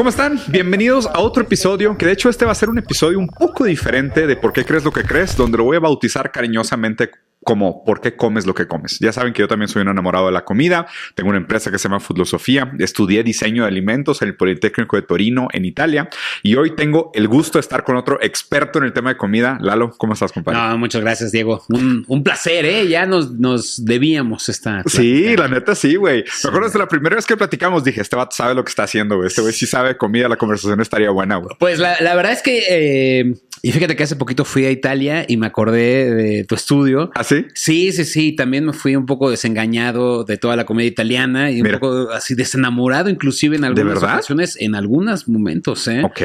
¿Cómo están? Bienvenidos a otro episodio, que de hecho este va a ser un episodio un poco diferente de por qué crees lo que crees, donde lo voy a bautizar cariñosamente como por qué comes lo que comes. Ya saben que yo también soy un enamorado de la comida. Tengo una empresa que se llama Foodlosofía. Estudié diseño de alimentos en el Politécnico de Torino, en Italia. Y hoy tengo el gusto de estar con otro experto en el tema de comida. Lalo, ¿cómo estás, compadre? No, muchas gracias, Diego. Un, placer, ¿eh? Ya nos, nos debíamos esta. Sí, la neta sí, güey. Me acuerdo desde la primera vez que platicamos, dije, este vato sabe lo que está haciendo, güey. Este güey sí sabe comida, la conversación estaría buena, güey. Pues la, la verdad es que, eh, y fíjate que hace poquito fui a Italia y me acordé de tu estudio. ¿Ah, sí? Sí, sí, sí. También me fui un poco desengañado de toda la comedia italiana y un poco así desenamorado, inclusive en algunas ocasiones, en algunos momentos. ¿eh? Ok.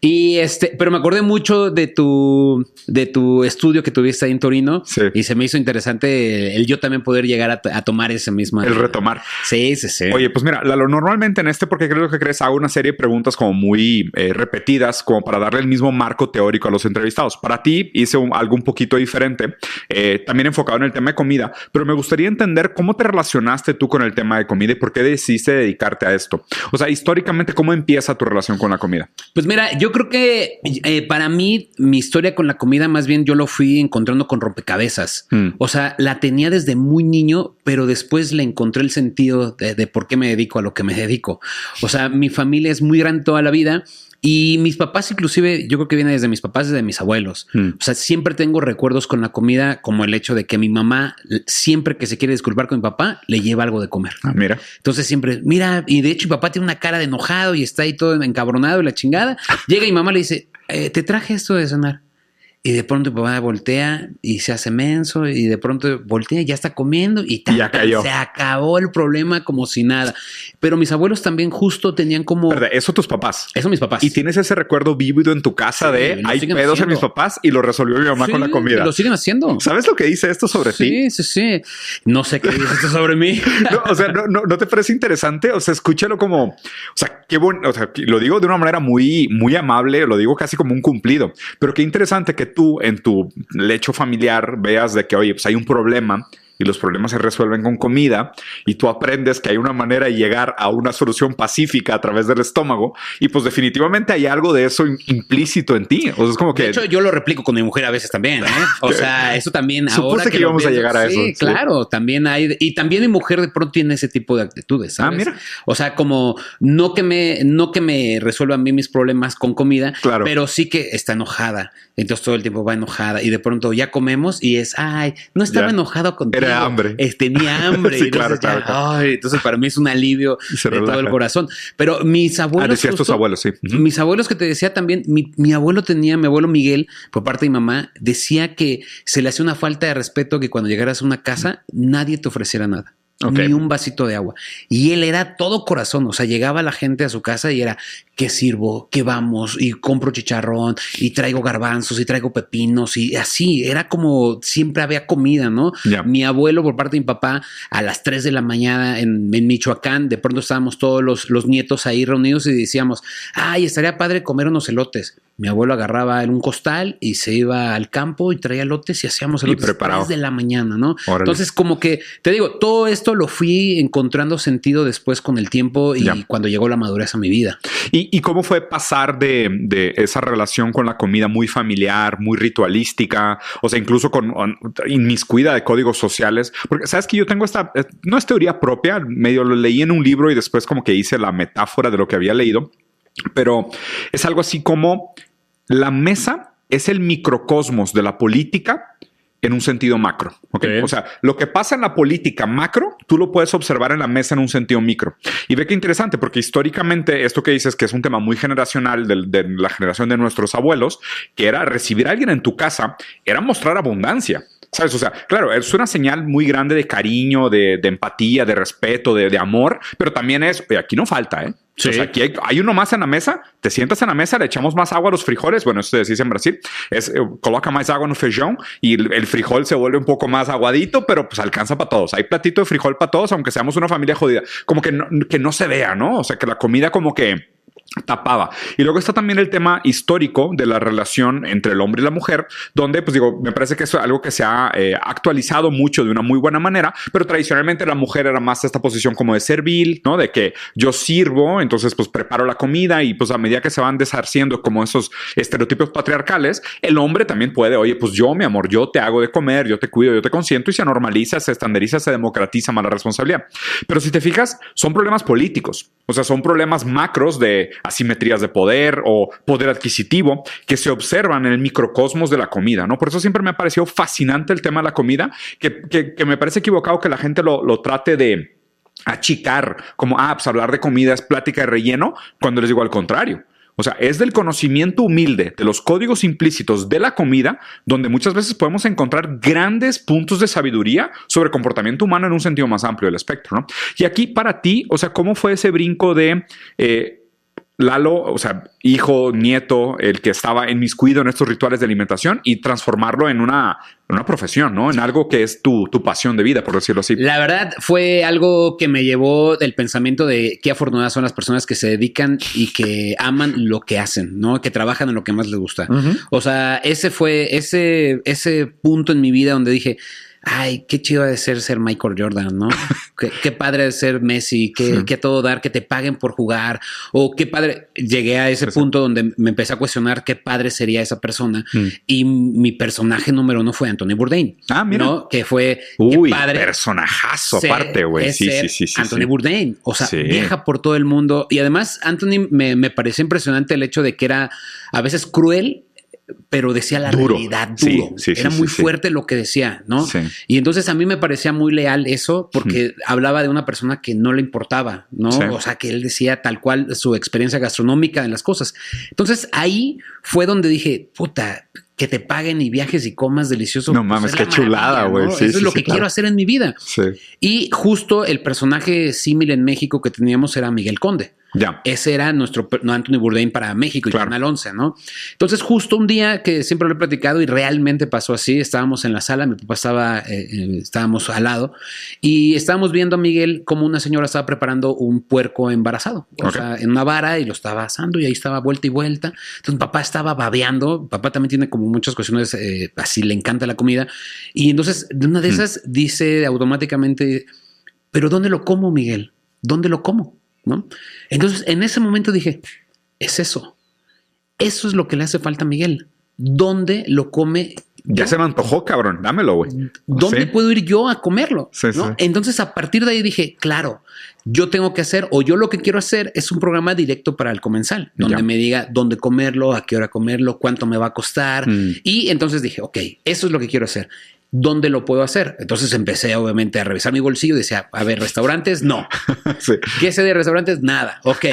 Y este, pero me acordé mucho de tu, de tu estudio que tuviste ahí en Torino. Sí. Y se me hizo interesante el yo también poder llegar a, tomar ese mismo. El retomar. Sí, sí, sí. Oye, pues mira, Lalo, normalmente en este, porque creo que crees, hago una serie de preguntas como muy eh, repetidas, como para darle el mismo marco teórico a los entrevistados. Para ti hice algo un poquito diferente, eh, también enfocado en el tema de comida, pero me gustaría entender cómo te relacionaste tú con el tema de comida y por qué decidiste dedicarte a esto. O sea, históricamente, ¿cómo empieza tu relación con la comida? Pues mira, yo creo que eh, para mí, mi historia con la comida, más bien yo lo fui encontrando con rompecabezas. Mm. O sea, la tenía desde muy niño, pero después le encontré el sentido de, de por qué me dedico a lo que me dedico. O sea, mi familia es muy grande toda la vida y mis papás, inclusive, yo creo que viene desde mis papás, desde mis abuelos. Hmm. O sea, siempre tengo recuerdos con la comida, como el hecho de que mi mamá, siempre que se quiere disculpar con mi papá, le lleva algo de comer. Ah, mira. Entonces siempre, mira, y de hecho mi papá tiene una cara de enojado y está ahí todo encabronado y la chingada. Llega y mi mamá le dice, eh, te traje esto de cenar. Y de pronto mi papá voltea y se hace menso y de pronto voltea y ya está comiendo y, ya cayó. se acabó el problema como si nada. Pero mis abuelos también justo tenían como... Eso tus papás. Eso mis papás. Y tienes ese recuerdo vívido en tu casa de hay pedos en mis papás y lo resolvió mi mamá con la comida. Lo siguen haciendo. ¿Sabes lo que dice esto sobre ti? Sí, sí, sí. No sé qué dice esto sobre mí. o sea, no, no, te parece interesante? O sea, escúchalo como, o sea, qué bueno, o sea, lo digo de una manera muy, muy amable, lo digo casi como un cumplido, pero qué interesante que tú en tu lecho familiar veas de que, oye, pues hay un problema y los problemas se resuelven con comida y tú aprendes que hay una manera de llegar a una solución pacífica a través del estómago y pues definitivamente hay algo de eso implícito en ti. O sea, es como que... De hecho, yo lo replico con mi mujer a veces también. ¿eh? O sea, eso también... Supuse que, íbamos a llegar a eso. Sí, claro, también hay... Y también mi mujer de pronto tiene ese tipo de actitudes. Ah, ¿sabes? Ah, mira. O sea, como no que me, no que me resuelva a mí mis problemas con comida, claro. pero sí que está enojada. Entonces todo el tiempo va enojada y de pronto ya comemos y es, ay, no estaba enojado contigo hambre. tenía hambre. sí, claro, claro, entonces para mí es un alivio de todo el corazón. Pero mis abuelos. Ah, tus abuelos, sí. Mis abuelos que te decía también, mi, mi, abuelo tenía, mi abuelo Miguel, por parte de mi mamá, decía que se le hacía una falta de respeto que cuando llegaras a una casa nadie te ofreciera nada ni un vasito de agua. Y él era todo corazón, o sea, llegaba la gente a su casa y era, ¿qué sirvo? ¿Qué vamos? Y compro chicharrón, y traigo garbanzos, y traigo pepinos, y así, era como siempre había comida, ¿no? Mi abuelo, por parte de mi papá, a las 3 de la mañana en, Michoacán, de pronto estábamos todos los, los nietos ahí reunidos y decíamos, ay, estaría padre comer unos elotes. Mi abuelo agarraba en un costal y se iba al campo y traía lotes y hacíamos elotes preparado. de la mañana, ¿no? Entonces, como que, te digo, todo esto lo fui encontrando sentido después con el tiempo y cuando llegó la madurez a mi vida. ¿Y, cómo fue pasar de, esa relación con la comida muy familiar, muy ritualística, o sea, incluso con inmiscuida de códigos sociales? Porque, ¿sabes que yo tengo esta, eh, no es teoría propia, medio lo leí en un libro y después como que hice la metáfora de lo que había leído pero es algo así como la mesa es el microcosmos de la política en un sentido macro. O sea, lo que pasa en la política macro, tú lo puedes observar en la mesa en un sentido micro. Y ve qué interesante, porque históricamente esto que dices que es un tema muy generacional de, de, la generación de nuestros abuelos, que era recibir a alguien en tu casa, era mostrar abundancia. ¿Sabes? O sea, claro, es una señal muy grande de cariño, de, empatía, de respeto, de, amor, pero también es, oye, aquí no falta, ¿eh? O sea, aquí hay, uno más en la mesa, te sientas en la mesa, le echamos más agua a los frijoles, bueno, eso se dice en Brasil, es eh, coloca más agua en el feijón y el, frijol se vuelve un poco más aguadito, pero pues alcanza para todos. Hay platito de frijol para todos, aunque seamos una familia jodida. Como que no, que no se vea, ¿no? O sea, que la comida como que tapaba. Y luego está también el tema histórico de la relación entre el hombre y la mujer, donde, pues digo, me parece que es algo que se ha eh, actualizado mucho de una muy buena manera, pero tradicionalmente la mujer era más esta posición como de servil, ¿no? De que yo sirvo, entonces pues preparo la comida y pues a medida que se van deshaciendo como esos estereotipos patriarcales, el hombre también puede, oye, pues yo, mi amor, yo te hago de comer, yo te cuido, yo te consiento y se normaliza, se estandariza, se democratiza más la responsabilidad. Pero si te fijas, son problemas políticos, o sea, son problemas macros de asimetrías de poder o poder adquisitivo que se observan en el microcosmos de la comida, ¿no? Por eso siempre me ha parecido fascinante el tema de la comida, que, me parece equivocado que la gente lo, lo trate de achicar como, ah, pues hablar de comida es plática de relleno, cuando les digo al contrario. O sea, es del conocimiento humilde de los códigos implícitos de la comida donde muchas veces podemos encontrar grandes puntos de sabiduría sobre comportamiento humano en un sentido más amplio del espectro, ¿no? Y aquí para ti, o sea, ¿cómo fue ese brinco de... Eh, Lalo, o sea, hijo, nieto, el que estaba en inmiscuido en estos rituales de alimentación y transformarlo en una, una profesión, ¿no? En algo que es tu, tu, pasión de vida, por decirlo así. La verdad fue algo que me llevó del pensamiento de qué afortunadas son las personas que se dedican y que aman lo que hacen, ¿no? Que trabajan en lo que más les gusta. O sea, ese fue ese, ese punto en mi vida donde dije, ay, qué chido de ser ser Michael Jordan, ¿no? qué, padre de ser Messi, qué, todo dar, que te paguen por jugar, o qué padre. Llegué a ese punto donde me empecé a cuestionar qué padre sería esa persona. Mm. Y mi personaje número uno fue Anthony Bourdain. Ah, mira. ¿no? Que fue Uy, padre personajazo aparte, güey. Sí, sí, sí, sí. Anthony Bourdain. O sea, viaja por todo el mundo. Y además, Anthony me, me pareció impresionante el hecho de que era a veces cruel pero decía la realidad duro. Era muy fuerte lo que decía, ¿no? Y entonces a mí me parecía muy leal eso porque hablaba de una persona que no le importaba, ¿no? O sea, que él decía tal cual su experiencia gastronómica en las cosas. Entonces ahí fue donde dije, puta, que te paguen y viajes y comas delicioso. No mames, qué chulada, güey. Eso es lo que quiero hacer en mi vida. Y justo el personaje símil en México que teníamos era Miguel Conde. Ese era nuestro no, Anthony Bourdain para México y Canal 11, ¿no? Entonces, justo un día que siempre lo he platicado y realmente pasó así, estábamos en la sala, mi papá estaba, eh, eh, estábamos al lado y estábamos viendo a Miguel como una señora estaba preparando un puerco embarazado, o sea, en una vara y lo estaba asando y ahí estaba vuelta y vuelta. Entonces, papá estaba babeando, papá también tiene como muchas cuestiones, eh, así le encanta la comida. Y entonces, de una de hmm. esas dice automáticamente, pero ¿dónde lo como, Miguel? ¿Dónde lo como? ¿No? Entonces, en ese momento dije, es eso. Eso es lo que le hace falta a Miguel. ¿Dónde lo come? Ya se me antojó, cabrón. Dámelo, güey. ¿Dónde puedo ir yo a comerlo? Entonces, a partir de ahí dije, claro, yo tengo que hacer, o yo lo que quiero hacer es un programa directo para el comensal, donde me diga dónde comerlo, a qué hora comerlo, cuánto me va a costar. Mm. Y entonces dije, ok, eso es lo que quiero hacer. ¿Dónde lo puedo hacer? Entonces empecé obviamente a revisar mi bolsillo y decía, a ver, restaurantes, no. ¿Qué sé de restaurantes? Nada. Ok.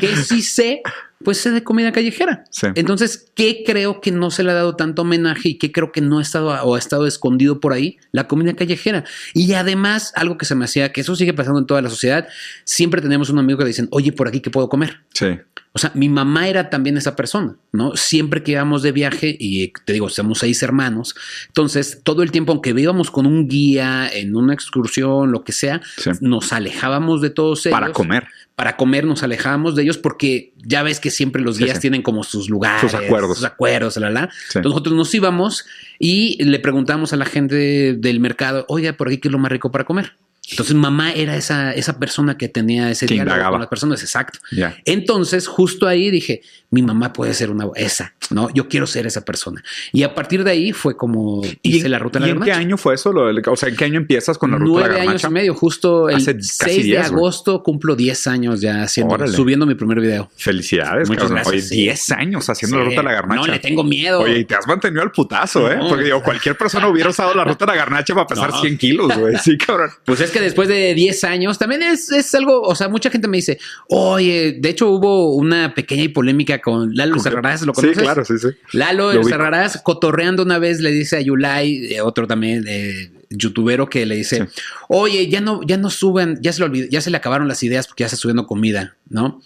¿Qué sí sé? Pues sé de comida callejera. Entonces, ¿qué creo que no se le ha dado tanto homenaje y qué creo que no ha estado o ha estado escondido por ahí? La comida callejera. Y además, algo que se me hacía, que eso sigue pasando en toda la sociedad, siempre tenemos un amigo que dicen, oye, por aquí, ¿qué puedo comer? Sí. O sea, mi mamá era también esa persona, ¿no? Siempre que íbamos de viaje, y te digo, somos seis hermanos, entonces todo el tiempo, aunque íbamos con un guía en una excursión, lo que sea, nos alejábamos de todos ellos. Para comer. Para comer nos alejábamos de ellos porque ya ves que siempre los guías tienen como sus lugares, sus acuerdos, sus acuerdos, la, la. Entonces nosotros nos íbamos y le preguntamos a la gente del mercado, oiga, por aquí qué es lo más rico para comer. Entonces mamá era esa, esa persona que tenía ese diálogo con las personas, exacto. Entonces justo ahí dije, mi mamá puede ser una esa, ¿no? Yo quiero ser esa persona. Y a partir de ahí fue como hice la ruta de la ¿Y en qué año fue eso? o sea, ¿en qué año empiezas con la ruta de la Nueve años y medio, justo el 6 de agosto cumplo 10 años ya haciendo, subiendo mi primer video. Felicidades, Muchas gracias. 10 años haciendo la ruta de la garnacha. No, le tengo miedo. Oye, y te has mantenido al putazo, ¿eh? Porque digo, cualquier persona hubiera usado la ruta de la garnacha para pesar 100 kilos, güey. Sí, cabrón. Pues es que después de 10 años también es, es, algo, o sea, mucha gente me dice, oye, de hecho hubo una pequeña polémica con Lalo ¿lo conoces? Sí, claro, sí, sí. Lalo Sarrarás, cotorreando una vez, le dice a Yulai, eh, otro también, eh, youtubero, que le dice, oye, ya no, ya no suben, ya se le olvidó, ya se le acabaron las ideas porque ya está subiendo comida, ¿no?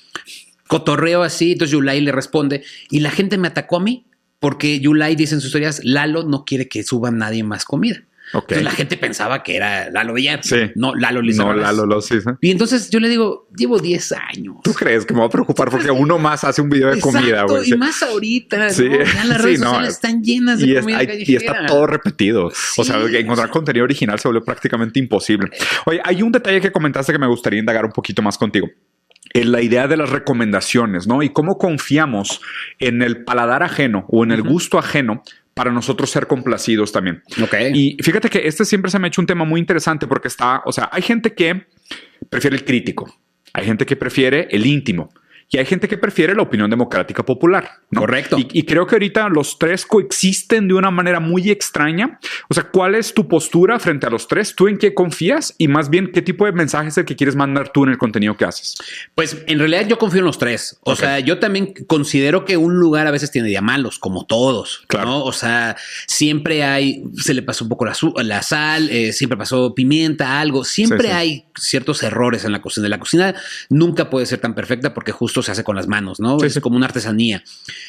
Cotorreo así, entonces Yulai le responde, y la gente me atacó a mí porque Yulai dice en sus historias, Lalo no quiere que suba nadie más comida. Entonces la gente pensaba que era Lalo Villar. Sí. No, Lalo Lizarraga. No, Lalo lo sí, Y entonces yo le digo, llevo 10 años. ¿Tú crees que me va a preocupar porque uno más hace un video de comida, güey? Y más ahorita, sí. ¿no? Ya las redes sociales están llenas de comida Y está todo repetido. O sea, encontrar contenido original se vuelve prácticamente imposible. Oye, hay un detalle que comentaste que me gustaría indagar un poquito más contigo en la idea de las recomendaciones, ¿no? Y cómo confiamos en el paladar ajeno o en el gusto ajeno para nosotros ser complacidos también. Ok. Y fíjate que este siempre se me ha hecho un tema muy interesante porque está, o sea, hay gente que prefiere el crítico, hay gente que prefiere el íntimo, y hay gente que prefiere la opinión democrática popular. Correcto. Y, creo que ahorita los tres coexisten de una manera muy extraña. O sea, ¿cuál es tu postura frente a los tres? ¿Tú en qué confías? Y más bien, ¿qué tipo de mensaje es el que quieres mandar tú en el contenido que haces? Pues en realidad yo confío en los tres. O sea, yo también considero que un lugar a veces tiene días malos, como todos. Claro. O sea, siempre hay, se le pasó un poco la, sal, eh, siempre pasó pimienta, algo. Siempre hay ciertos errores en la cocina. La cocina nunca puede ser tan perfecta porque justo se hace con las manos, ¿no? es como una artesanía.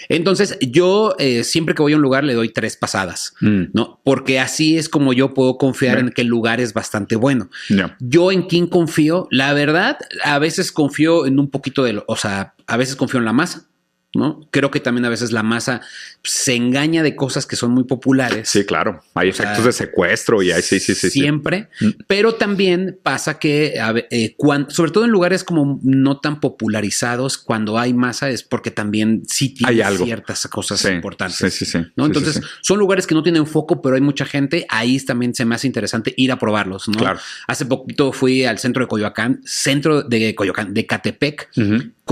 Entonces, yo eh, siempre que voy a un lugar le doy tres pasadas, mm. ¿no? Porque así es como yo puedo confiar en que el lugar es bastante bueno. Yo en quién confío, la verdad, a veces confío en un poquito de, o sea, a veces confío en la masa. ¿No? Creo que también a veces la masa se engaña de cosas que son muy populares. Sí, claro. Hay efectos de secuestro y hay, sí, sí, sí. Siempre. Mm. Pero también pasa que, eh, sobre todo en lugares como no tan popularizados, cuando hay masa es porque también sí tiene ciertas cosas importantes. Sí, sí, sí. ¿no? Entonces, son lugares que no tienen foco, pero hay mucha gente. Ahí también se me hace interesante ir a probarlos, ¿no? Claro. Hace poquito fui al centro de Coyoacán, centro de Coyoacán, de Catepec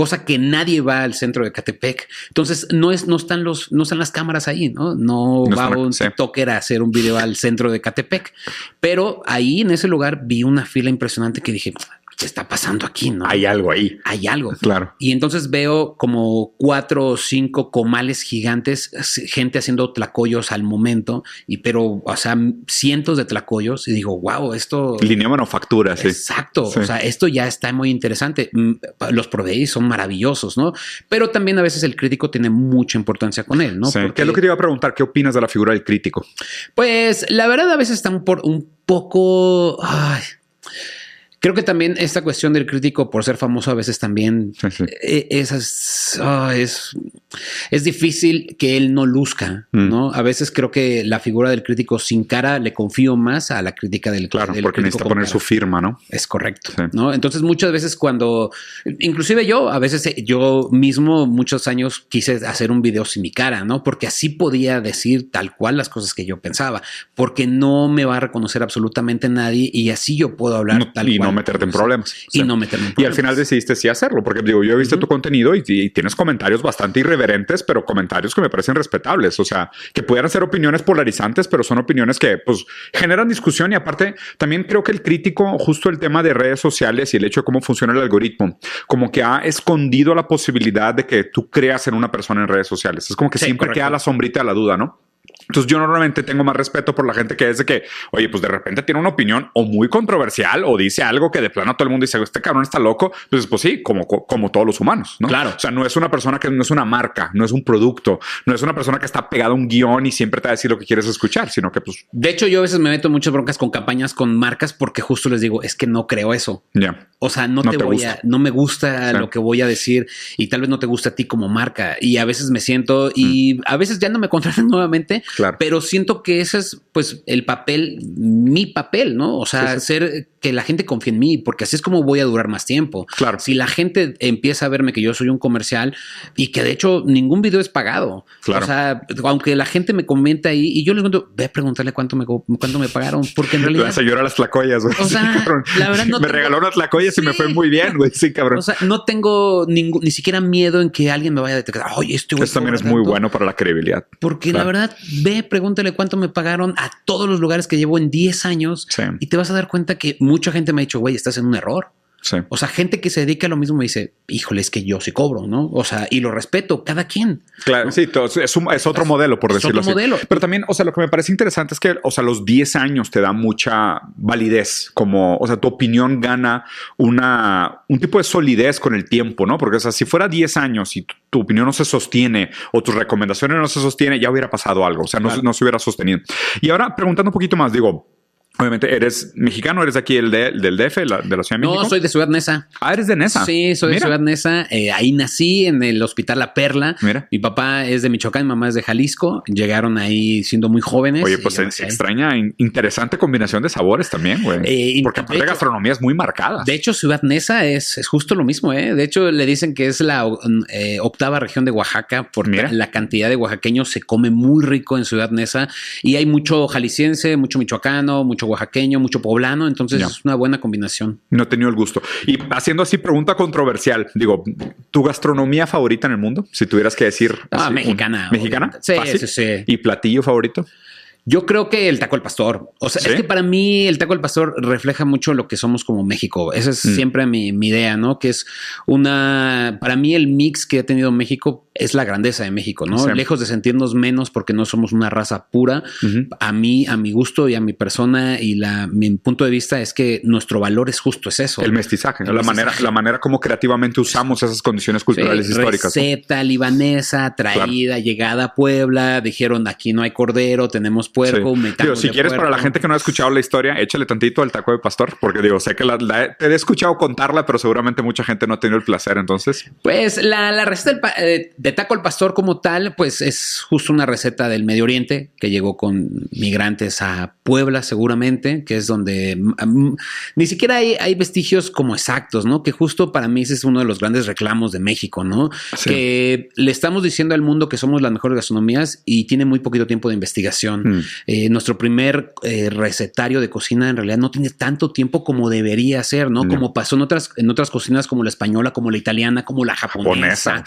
cosa que nadie va al centro de Catepec. Entonces, no es, no están los, no están las cámaras ahí, ¿no? No, va un TikToker a hacer un video al centro de Catepec. Pero ahí en ese lugar vi una fila impresionante que dije, ¿qué está pasando aquí? ¿no? Hay algo ahí. Hay algo. Claro. Y entonces veo como cuatro o cinco comales gigantes, gente haciendo tlacoyos al momento, y pero, o sea, cientos de tlacoyos, y digo, wow, esto. Línea manufactura, sí. Exacto. O sea, esto ya está muy interesante. Mm, los proveí son maravillosos, ¿no? Pero también a veces el crítico tiene mucha importancia con él, ¿no? ¿Qué es lo que te iba a preguntar? ¿Qué opinas de la figura del crítico? Pues la verdad, a veces están por un poco. Ay, Creo que también esta cuestión del crítico por ser famoso a veces también eh, ah, es, es difícil que él no luzca, mm. ¿no? A veces creo que la figura del crítico sin cara le confío más a la crítica del Claro, porque necesita poner su firma, ¿no? Es correcto, ¿no? Entonces muchas veces cuando, inclusive yo, a veces eh, yo mismo muchos años quise hacer un video sin mi cara, ¿no? Porque así podía decir tal cual las cosas que yo pensaba, porque no me va a reconocer absolutamente nadie y así yo puedo hablar tal cual no meterte en problemas. y no meterme en problemas. Y al final decidiste sí hacerlo, porque digo, yo he visto tu contenido y, tienes comentarios bastante irreverentes, pero comentarios que me parecen respetables. O sea, que pudieran ser opiniones polarizantes, pero son opiniones que pues generan discusión y aparte también creo que el crítico, justo el tema de redes sociales y el hecho de cómo funciona el algoritmo, como que ha escondido la posibilidad de que tú creas en una persona en redes sociales. Es como que siempre queda la sombrita de la duda, ¿no? Entonces yo normalmente tengo más respeto por la gente que es de que, oye, pues de repente tiene una opinión o muy controversial o dice algo que de plano todo el mundo dice, este cabrón está loco. Entonces, pues sí, como, como todos los humanos, ¿no? Claro. O sea, no es una persona que no es una marca, no es un producto, no es una persona que está pegada a un guion y siempre te va a decir lo que quieres escuchar, sino que pues... De hecho, yo a veces me meto muchas broncas con campañas con marcas porque justo les digo, es que no creo eso. Ya. O sea, no, te, voy a, no me gusta lo que voy a decir y tal vez no te gusta a ti como marca. Y a veces me siento y mm. a veces ya no me contratan nuevamente, claro. pero siento que ese es pues el papel, mi papel, ¿no? O sea, ser que la gente confíe en mí, porque así es como voy a durar más tiempo. Claro. Si la gente empieza a verme que yo soy un comercial y que de hecho ningún video es pagado. Claro. O sea, aunque la gente me comenta ahí y yo les cuento, ve a preguntarle cuánto me, cuánto me pagaron, porque en realidad. La señora las tlacoyas, güey. O sea, la verdad no Me regaló unas tlacoyas y me fue muy bien, güey. Sí, cabrón. O sea, no tengo ningún, ni siquiera miedo en que alguien me vaya a detectar. Oye, este güey. Eso también es muy bueno para la credibilidad. Porque la verdad, ve, pregúntale cuánto me pagaron a todos los lugares que llevo en 10 años y te vas a dar cuenta que mucha gente me ha dicho, güey, estás en un error. O sea, gente que se dedica a lo mismo me dice, híjole, es que yo sí cobro, ¿no? O sea, y lo respeto, cada quien. Claro, sí, es, otro modelo, por decirlo otro modelo. Pero también, o sea, lo que me parece interesante es que, o sea, los 10 años te da mucha validez, como, o sea, tu opinión gana una, un tipo de solidez con el tiempo, ¿no? Porque, o sea, si fuera 10 años y tu, opinión no se sostiene o tus recomendaciones no se sostiene, ya hubiera pasado algo, o sea, no, no se hubiera sostenido. Y ahora, preguntando un poquito más, digo, Obviamente, ¿eres mexicano? ¿Eres aquí el de, del DF, de la Ciudad de México? No, soy de Ciudad Neza. Ah, eres de Nesa. Sí, soy de Ciudad Neza. Eh, ahí nací en el Hospital La Perla. Mira. Mi papá es de Michoacán, mi mamá es de Jalisco. Llegaron ahí siendo muy jóvenes. Oye, pues se extraña, interesante combinación de sabores también, güey. Eh, Porque aparte de gastronomía es muy marcada. De hecho, Ciudad Neza es, es, justo lo mismo, ¿eh? De hecho, le dicen que es la eh, octava región de Oaxaca porque la cantidad de oaxaqueños se come muy rico en Ciudad Neza y hay mucho jalisciense, mucho michoacano, mucho oaxaqueño, mucho poblano, entonces es una buena combinación. No he tenido el gusto. Y haciendo así pregunta controversial, digo, ¿tu gastronomía favorita en el mundo? Si tuvieras que decir... Ah, mexicana. ¿Mexicana? Sí, sí, sí. ¿Y platillo favorito? Yo creo que el taco al pastor. O sea, es que para mí el taco al pastor refleja mucho lo que somos como México. Esa es mm. siempre mi, mi, idea, ¿no? Que es una. Para mí, el mix que ha tenido México es la grandeza de México, ¿no? Lejos de sentirnos menos porque no somos una raza pura, a mí, a mi gusto y a mi persona y la, mi punto de vista es que nuestro valor es justo, es eso. El mestizaje, la manera, la manera como creativamente usamos esas condiciones culturales históricas. Receta libanesa, traída, llegada a Puebla, dijeron aquí no hay cordero, tenemos puerco, sí. si quieres para la gente que no ha escuchado la historia, échale tantito al taco de pastor, porque digo, sé que la, te he escuchado contarla, pero seguramente mucha gente no ha tenido el placer, entonces. Pues la, la receta del, de taco al pastor como tal, pues es justo una receta del Medio Oriente que llegó con migrantes a Puebla seguramente, que es donde mm, ni siquiera hay, vestigios como exactos, ¿no? Que justo para mí ese es uno de los grandes reclamos de México, ¿no? Que le estamos diciendo al mundo que somos las mejores gastronomías y tiene muy poquito tiempo de investigación. Mm. Eh, nuestro primer eh, recetario de cocina en realidad no tiene tanto tiempo como debería ser, ¿no? Como pasó en otras, en otras cocinas como la española, como la italiana, como la japonesa.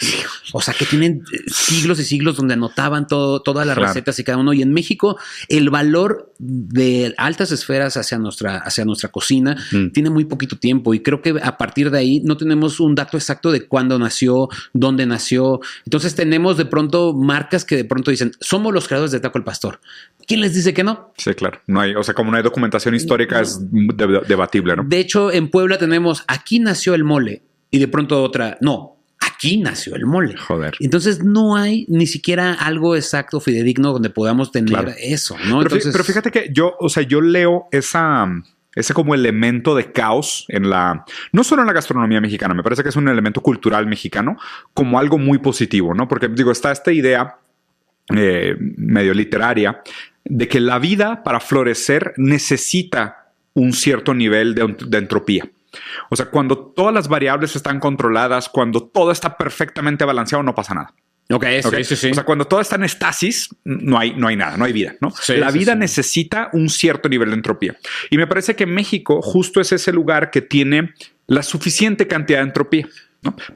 O sea, que tienen siglos y siglos donde anotaban todo, todas las recetas y cada uno. Y en México, el valor de altas esferas hacia nuestra, hacia nuestra cocina mm. tiene muy poquito tiempo. Y creo que a partir de ahí no tenemos un dato exacto de cuándo nació, dónde nació. Entonces tenemos de pronto marcas que de pronto dicen, somos los creadores de Taco el Pastor. ¿Quién les dice que no? Sí, claro. No hay, o sea, como no hay documentación histórica, es debatible, ¿no? De hecho, en Puebla tenemos aquí nació el mole y de pronto otra, no, aquí nació el mole. Joder. Entonces no hay ni siquiera algo exacto, fidedigno, donde podamos tener eso, ¿no? Pero, fíjate que yo, o sea, yo leo esa ese como elemento de caos en la, no solo en la gastronomía mexicana, me parece que es un elemento cultural mexicano como algo muy positivo, ¿no? Porque digo, está esta idea eh, medio literaria de que la vida para florecer necesita un cierto nivel de entropía. O sea, cuando todas las variables están controladas, cuando todo está perfectamente balanceado, no pasa nada. Ok, Sí, sí, O sea, cuando todo está en estasis, no hay, no hay nada, no hay vida, ¿no? la vida necesita un cierto nivel de entropía. Y me parece que México justo es ese lugar que tiene la suficiente cantidad de entropía.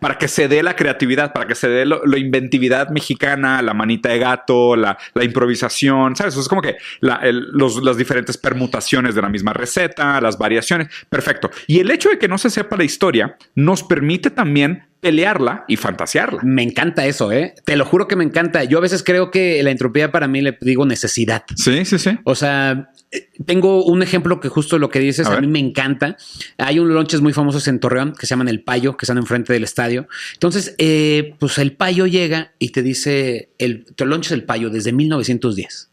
Para que se dé la creatividad, para que se dé la inventividad mexicana, la manita de gato, la, improvisación, ¿sabes? es como que las diferentes permutaciones de la misma receta, las variaciones. Perfecto. Y el hecho de que no se sepa la historia nos permite también pelearla y fantasearla. Me encanta eso, ¿eh? Te lo juro que me encanta. Yo a veces creo que la entropía para mí le digo necesidad. Sí, sí, sí. O sea, tengo un ejemplo que justo lo que dices a, mí me encanta. Hay unos lonches muy famosos en Torreón que se llaman El Payo, que están enfrente del estadio. Entonces, eh, pues el Payo llega y te dice, el, tu lonche es El Payo desde 1910.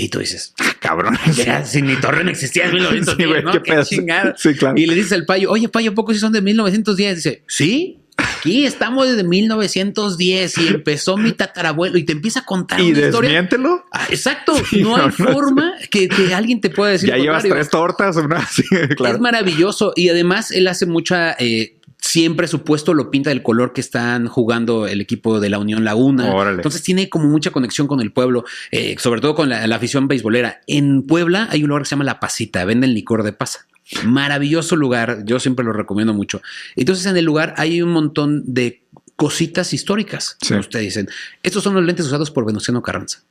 Y tú dices, ah, cabrón, si ni Torreón existía en 1910, ¿no? Qué, chingada. Sí, claro. Y le dice al Payo, oye, Payo, ¿poco si son de 1910? Dice, sí. Aquí estamos desde 1910 y empezó mi tatarabuelo y te empieza a contar ¿Y una historia. Ah, exacto. no hay forma que, alguien te pueda decir. Ya llevas tres tortas. Una... Es maravilloso. Y además él hace mucha... Eh, siempre su puesto lo pinta del color que están jugando el equipo de la Unión Laguna. Entonces tiene como mucha conexión con el pueblo, eh, sobre todo con la, la, afición beisbolera. En Puebla hay un lugar que se llama La Pasita, venden licor de pasa. Maravilloso lugar, yo siempre lo recomiendo mucho. Entonces en el lugar hay un montón de cositas históricas. Ustedes dicen, estos son los lentes usados por Venustiano Carranza.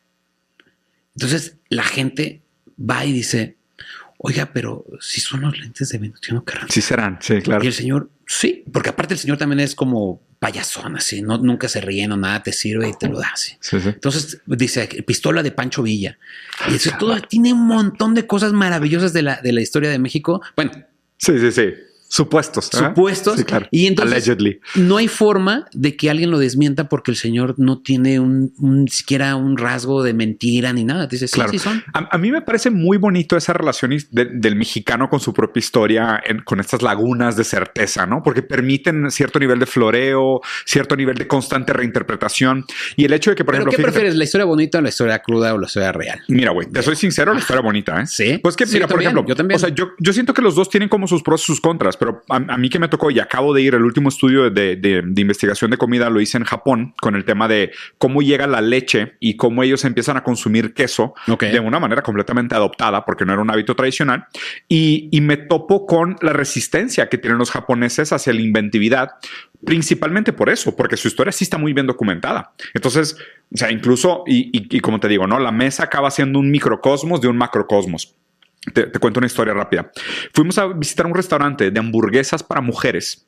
Entonces la gente va y dice, oiga, pero si son los lentes de Venustiano Carranza. Sí serán, sí, claro. Y el señor, sí, porque aparte el señor también es como payasón, así, no, nunca se ríe, no nada, te sirve y te lo da así. Entonces dice, pistola de Pancho Villa. Y eso todo tiene un montón de cosas maravillosas de la, de la historia de México. Bueno. Sí, sí, sí. Supuestos. ¿eh? Supuestos. Y entonces no hay forma de que alguien lo desmienta porque el señor no tiene un, siquiera un rasgo de mentira ni nada. Dice, sí, sí son. A, mí me parece muy bonito esa relación del mexicano con su propia historia, con estas lagunas de certeza, ¿no? Porque permiten cierto nivel de floreo, cierto nivel de constante reinterpretación. Y el hecho de que, por ejemplo... ¿Qué prefieres, la historia bonita o la historia cruda o la historia real? Mira, güey, te soy sincero, la historia bonita, ¿eh? Sí. Pues que, mira, por ejemplo, yo también. O sea, yo, yo siento que los dos tienen como sus pros y sus contras pero a, mí que me tocó y acabo de ir, el último estudio de, investigación de comida lo hice en Japón con el tema de cómo llega la leche y cómo ellos empiezan a consumir queso de una manera completamente adoptada, porque no era un hábito tradicional. Y, y me topo con la resistencia que tienen los japoneses hacia la inventividad, principalmente por eso, porque su historia sí está muy bien documentada. Entonces, o sea, incluso, y, y como te digo, ¿no? La mesa acaba siendo un microcosmos de un macrocosmos. Te, cuento una historia rápida. Fuimos a visitar un restaurante de hamburguesas para mujeres.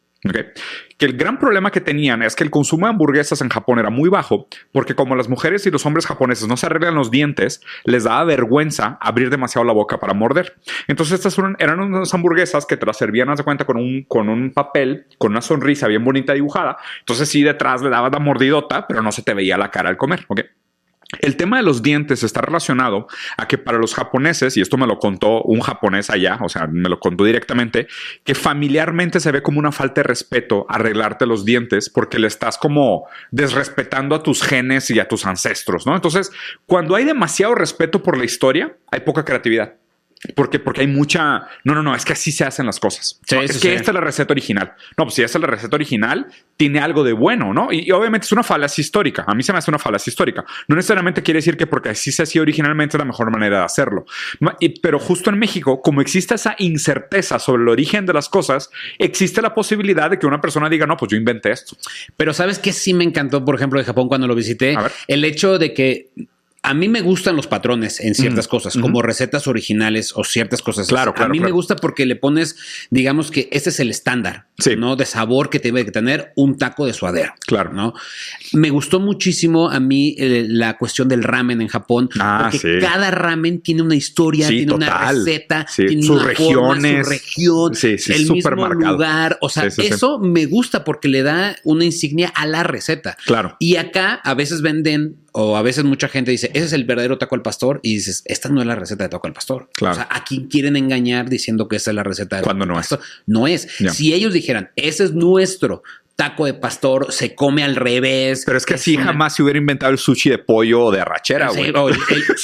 Que el gran problema que tenían es que el consumo de hamburguesas en Japón era muy bajo, porque como las mujeres y los hombres japoneses no se arreglan los dientes, les daba vergüenza abrir demasiado la boca para morder. Entonces estas eran unas hamburguesas que te las servían, haz cuenta, con un, con un papel, con una sonrisa bien bonita dibujada. Entonces sí, detrás le dabas la mordidota, pero no se te veía la cara al comer. ¿okay? El tema de los dientes está relacionado a que para los japoneses, y esto me lo contó un japonés allá, o sea, me lo contó directamente, que familiarmente se ve como una falta de respeto arreglarte los dientes porque le estás como desrespetando a tus genes y a tus ancestros, ¿no? Entonces, cuando hay demasiado respeto por la historia, hay poca creatividad. Porque, porque hay mucha. No, no, no, es que así se hacen las cosas. es que esta es la receta original. No, pues si esta es la receta original, tiene algo de bueno, ¿no? Y, obviamente es una falacia histórica. A mí se me hace una falacia histórica. No necesariamente quiere decir que porque así se hacía originalmente es la mejor manera de hacerlo. pero justo en México, como existe esa incerteza sobre el origen de las cosas, existe la posibilidad de que una persona diga, no, pues yo inventé esto. Pero sabes que sí me encantó, por ejemplo, de Japón cuando lo visité, el hecho de que a mí me gustan los patrones en ciertas cosas, como recetas originales o ciertas cosas. Claro, claro. A mí me gusta porque le pones, digamos que este es el estándar, ¿no? De sabor que debe tener un taco de suadero. Claro. ¿no? Me gustó muchísimo a mí eh, la cuestión del ramen en Japón. Ah, porque cada ramen tiene una historia, tiene una receta, tiene sus regiones, su región, el mismo lugar. O sea, eso me gusta porque le da una insignia a la receta. Claro. Y acá a veces venden o a veces mucha gente dice, ese es el verdadero taco al pastor, y dices, esta no es la receta de taco al pastor. Claro. O sea, ¿a quién quieren engañar diciendo que esa es la receta de Cuando no pastor? Es. No es. Si ellos dijeran, ese es nuestro taco de pastor se come al revés. Pero es que así jamás se hubiera inventado el sushi de pollo o de arrachera, güey.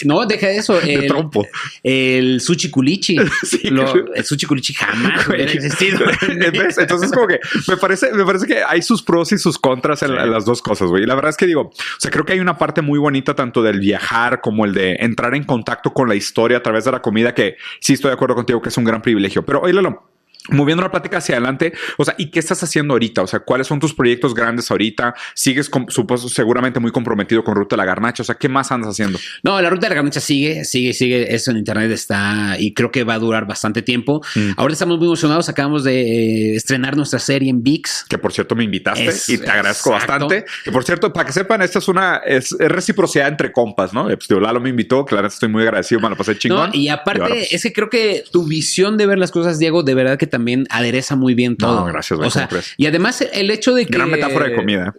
no, deja eso. El, trompo. El sushi culichi. el sushi culichi jamás hubiera existido. Entonces, como que me parece, me parece que hay sus pros y sus contras en, las dos cosas, güey. La verdad es que digo, o sea, creo que hay una parte muy bonita tanto del viajar como el de entrar en contacto con la historia a través de la comida que sí estoy de acuerdo contigo que es un gran privilegio. Pero, oye, Lalo, Moviendo la plática hacia adelante, o sea, ¿y qué estás haciendo ahorita? O sea, ¿cuáles son tus proyectos grandes ahorita? ¿Sigues supuesto, seguramente muy comprometido con Ruta de la Garnacha? O sea, ¿qué más andas haciendo? No, la Ruta de la Garnacha sigue, sigue, sigue. Eso en Internet está y creo que va a durar bastante tiempo. Mm. Ahora estamos muy emocionados. Acabamos de eh, estrenar nuestra serie en VIX. Que por cierto me invitaste y te agradezco bastante. Que por cierto, para que sepan, esta es una es, reciprocidad entre compas, ¿no? Pues, Lalo me invitó, claro, estoy muy agradecido, me lo pasé chingón. y aparte, pues es que creo que tu visión de ver las cosas, Diego, de verdad que también adereza muy bien todo. No, gracias. O sea, y además el hecho de que... Gran metáfora de comida.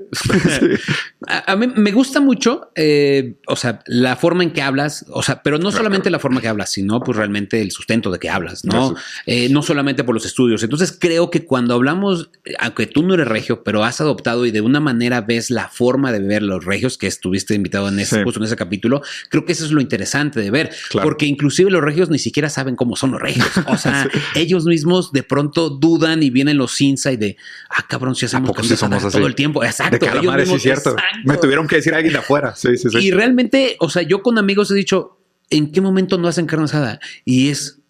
a, mí me gusta mucho, eh, o sea, la forma en que hablas, o sea, pero no solamente la forma que hablas, sino pues realmente el sustento de que hablas, ¿no? Eh, no solamente por los estudios. Entonces creo que cuando hablamos, aunque tú no eres regio, pero has adoptado y de una manera ves la forma de ver los regios que estuviste invitado en ese, en ese capítulo, creo que eso es lo interesante de ver, porque inclusive los regios ni siquiera saben cómo son los regios. O sea, ellos mismos de pronto dudan y vienen los insights de, ah, cabrón, si hacemos somos todo el tiempo. Exacto. De cierto. Me tuvieron que decir alguien de afuera. Sí, sí, sí. Y realmente, o sea, yo con amigos he dicho, ¿en qué momento no hacen carne asada? Y es,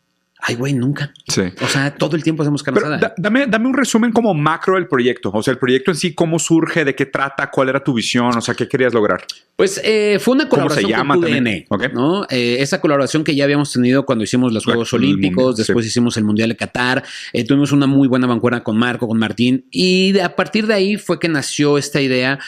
Ay, güey, nunca. Sí. O sea, todo el tiempo hacemos carne dame, dame un resumen como macro del proyecto. O sea, el proyecto en sí, cómo surge, de qué trata, cuál era tu visión, o sea, qué querías lograr. Pues eh, fue una colaboración con UDN, ¿no? Eh, esa colaboración que ya habíamos tenido cuando hicimos los Juegos Olímpicos, después hicimos el Mundial de Qatar, eh, tuvimos una muy buena bancuera con Marco, con Martín, y a partir de ahí fue que nació esta idea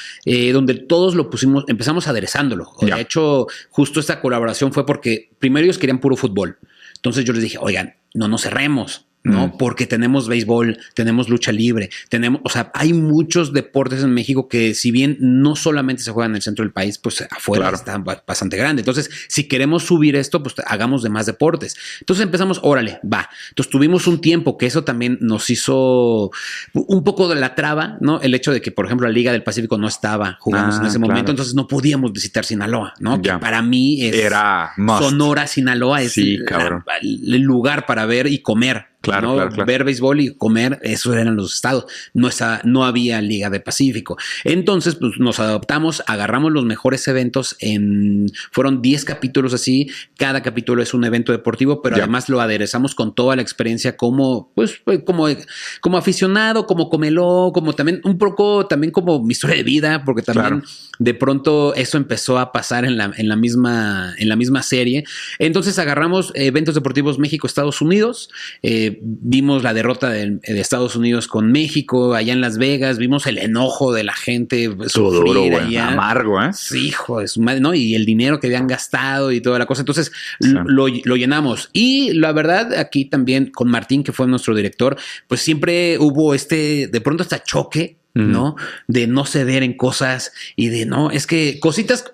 donde todos lo pusimos, empezamos aderezándolo. De hecho, justo esta colaboración fue porque primero ellos querían puro fútbol. Entonces yo les dije, oigan, no nos cerremos. ¿No? Porque tenemos béisbol, tenemos lucha libre, tenemos, o sea, hay muchos deportes en México que si bien no solamente se juegan en el centro del país, pues afuera está bastante grande. Entonces, si queremos subir esto, pues hagamos de más deportes. Entonces empezamos, órale, va. Entonces tuvimos un tiempo que eso también nos hizo un poco de la traba, ¿no? El hecho de que, por ejemplo, la Liga del Pacífico no estaba jugando en ah, ese momento, entonces no podíamos visitar Sinaloa, ¿no? Que para mí es Era Sonora, Sinaloa es el lugar para ver y comer. Claro, claro, Ver béisbol y comer, eso eran los estados. No, no había Liga de Pacífico. Entonces, pues nos adoptamos, agarramos los mejores eventos en. Fueron 10 capítulos así. Cada capítulo es un evento deportivo, pero además lo aderezamos con toda la experiencia como, pues, como, como aficionado, como comeló, como también, un poco también como mi historia de vida, porque también de pronto eso empezó a pasar en la, en la misma, en la misma serie. Entonces agarramos eventos deportivos México, Estados Unidos. Eh, vimos la derrota de, Estados Unidos con México allá en Las Vegas, vimos el enojo de la gente sufrir allá. amargo, ¿eh? Sí, hijo de su madre, ¿no? Y el dinero que habían gastado y toda la cosa. Entonces lo, llenamos. Y la verdad, aquí también con Martín, que fue nuestro director, pues siempre hubo este, de pronto, este choque ¿no? De no ceder en cosas y de no, es que cositas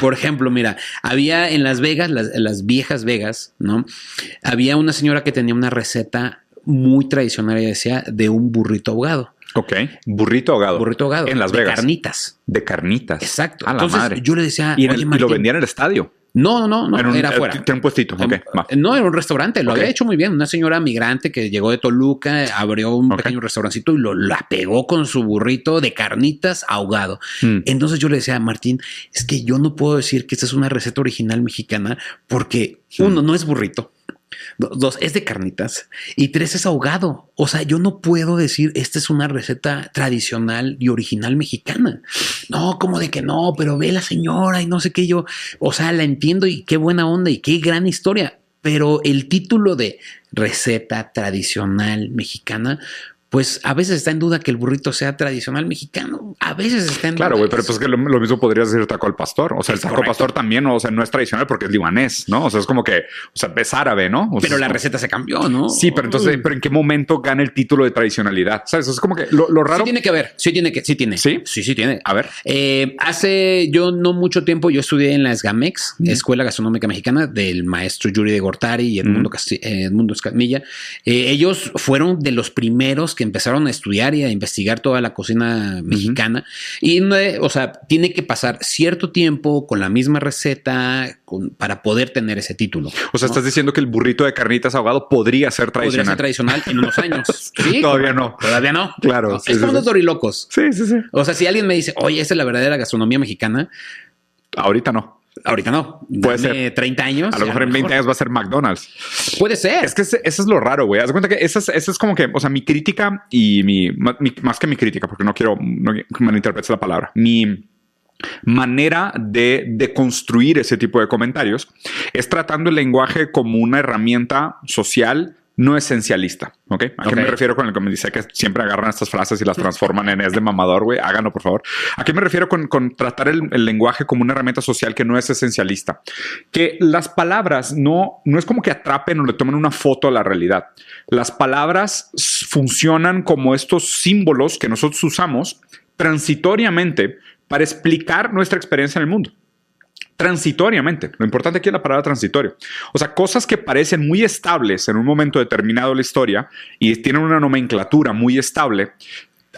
por ejemplo, mira, había en Las Vegas, las, viejas Vegas, ¿no? Había una señora que tenía una receta muy tradicional, ella decía, de un burrito ahogado. Ok, burrito ahogado. Burrito ahogado. En Las Vegas. De carnitas. De carnitas. Exacto. A la madre. yo le decía. Y, lo vendían en el estadio. No, no, no, era, era eh, afuera. Tiene un puestito, No, era un restaurante, lo había hecho muy bien. Una señora migrante que llegó de Toluca, abrió un pequeño restaurancito y lo la pegó con su burrito de carnitas ahogado. Mm. Entonces yo le decía a Martín, es que yo no puedo decir que esta es una receta original mexicana porque mm. uno, no es burrito. Dos, es de carnitas. Y tres, es ahogado. O sea, yo no puedo decir, esta es una receta tradicional y original mexicana. No, como de que no, pero ve la señora y no sé qué yo. O sea, la entiendo y qué buena onda y qué gran historia. Pero el título de receta tradicional mexicana, pues a veces está en duda que el burrito sea tradicional mexicano. A veces está en duda. Claro, güey, pero pues que lo, mismo podrías decir taco al pastor. O sea, el taco al pastor también, o sea, no es tradicional porque es libanés, ¿no? O sea, es como que, o sea, es árabe, ¿no? pero la receta se cambió, ¿no? Sí, pero entonces, ¿pero en qué momento gana el título de tradicionalidad? ¿Sabes? Es como que lo, raro. Sí tiene que ver, sí tiene que, sí tiene. Sí, sí, sí tiene. A ver. Eh, hace yo no mucho tiempo, yo estudié en la SGAMEX, Escuela Gastronómica Mexicana, del maestro Yuri de Gortari y Edmundo, Edmundo Escamilla. Eh, ellos fueron de los primeros que empezaron a estudiar y a investigar toda la cocina mexicana. Y, o sea, tiene que pasar cierto tiempo con la misma receta para poder tener ese título. O sea, estás diciendo que el burrito de carnitas ahogado podría ser tradicional. Podría ser tradicional en unos años. ¿Sí? Todavía no. Todavía no. Claro. es como los dorilocos. Sí, sí, sí. O sea, si alguien me dice, oye, esa es la verdadera gastronomía mexicana. Ahorita no. Ahorita no. Puede ser. 30 años. A lo mejor en 20 años va a ser McDonald's. Puede ser. Es que eso es lo raro, güey. Haz cuenta que esa es, es, como que, o sea, mi crítica y mi, más que mi crítica, porque no quiero no malinterpretar la palabra, mi manera de, de, construir ese tipo de comentarios es tratando el lenguaje como una herramienta social no esencialista. ¿Ok? ¿A qué me refiero con el que me dice que siempre agarran estas frases y las transforman en es de mamador, güey? Háganlo, por favor. ¿A qué me refiero con, tratar el, lenguaje como una herramienta social que no es esencialista? Que las palabras no, no es como que atrapen o le tomen una foto a la realidad. Las palabras funcionan como estos símbolos que nosotros usamos transitoriamente para explicar nuestra experiencia en el mundo transitoriamente. Lo importante aquí es la palabra transitorio. O sea, cosas que parecen muy estables en un momento determinado de la historia y tienen una nomenclatura muy estable,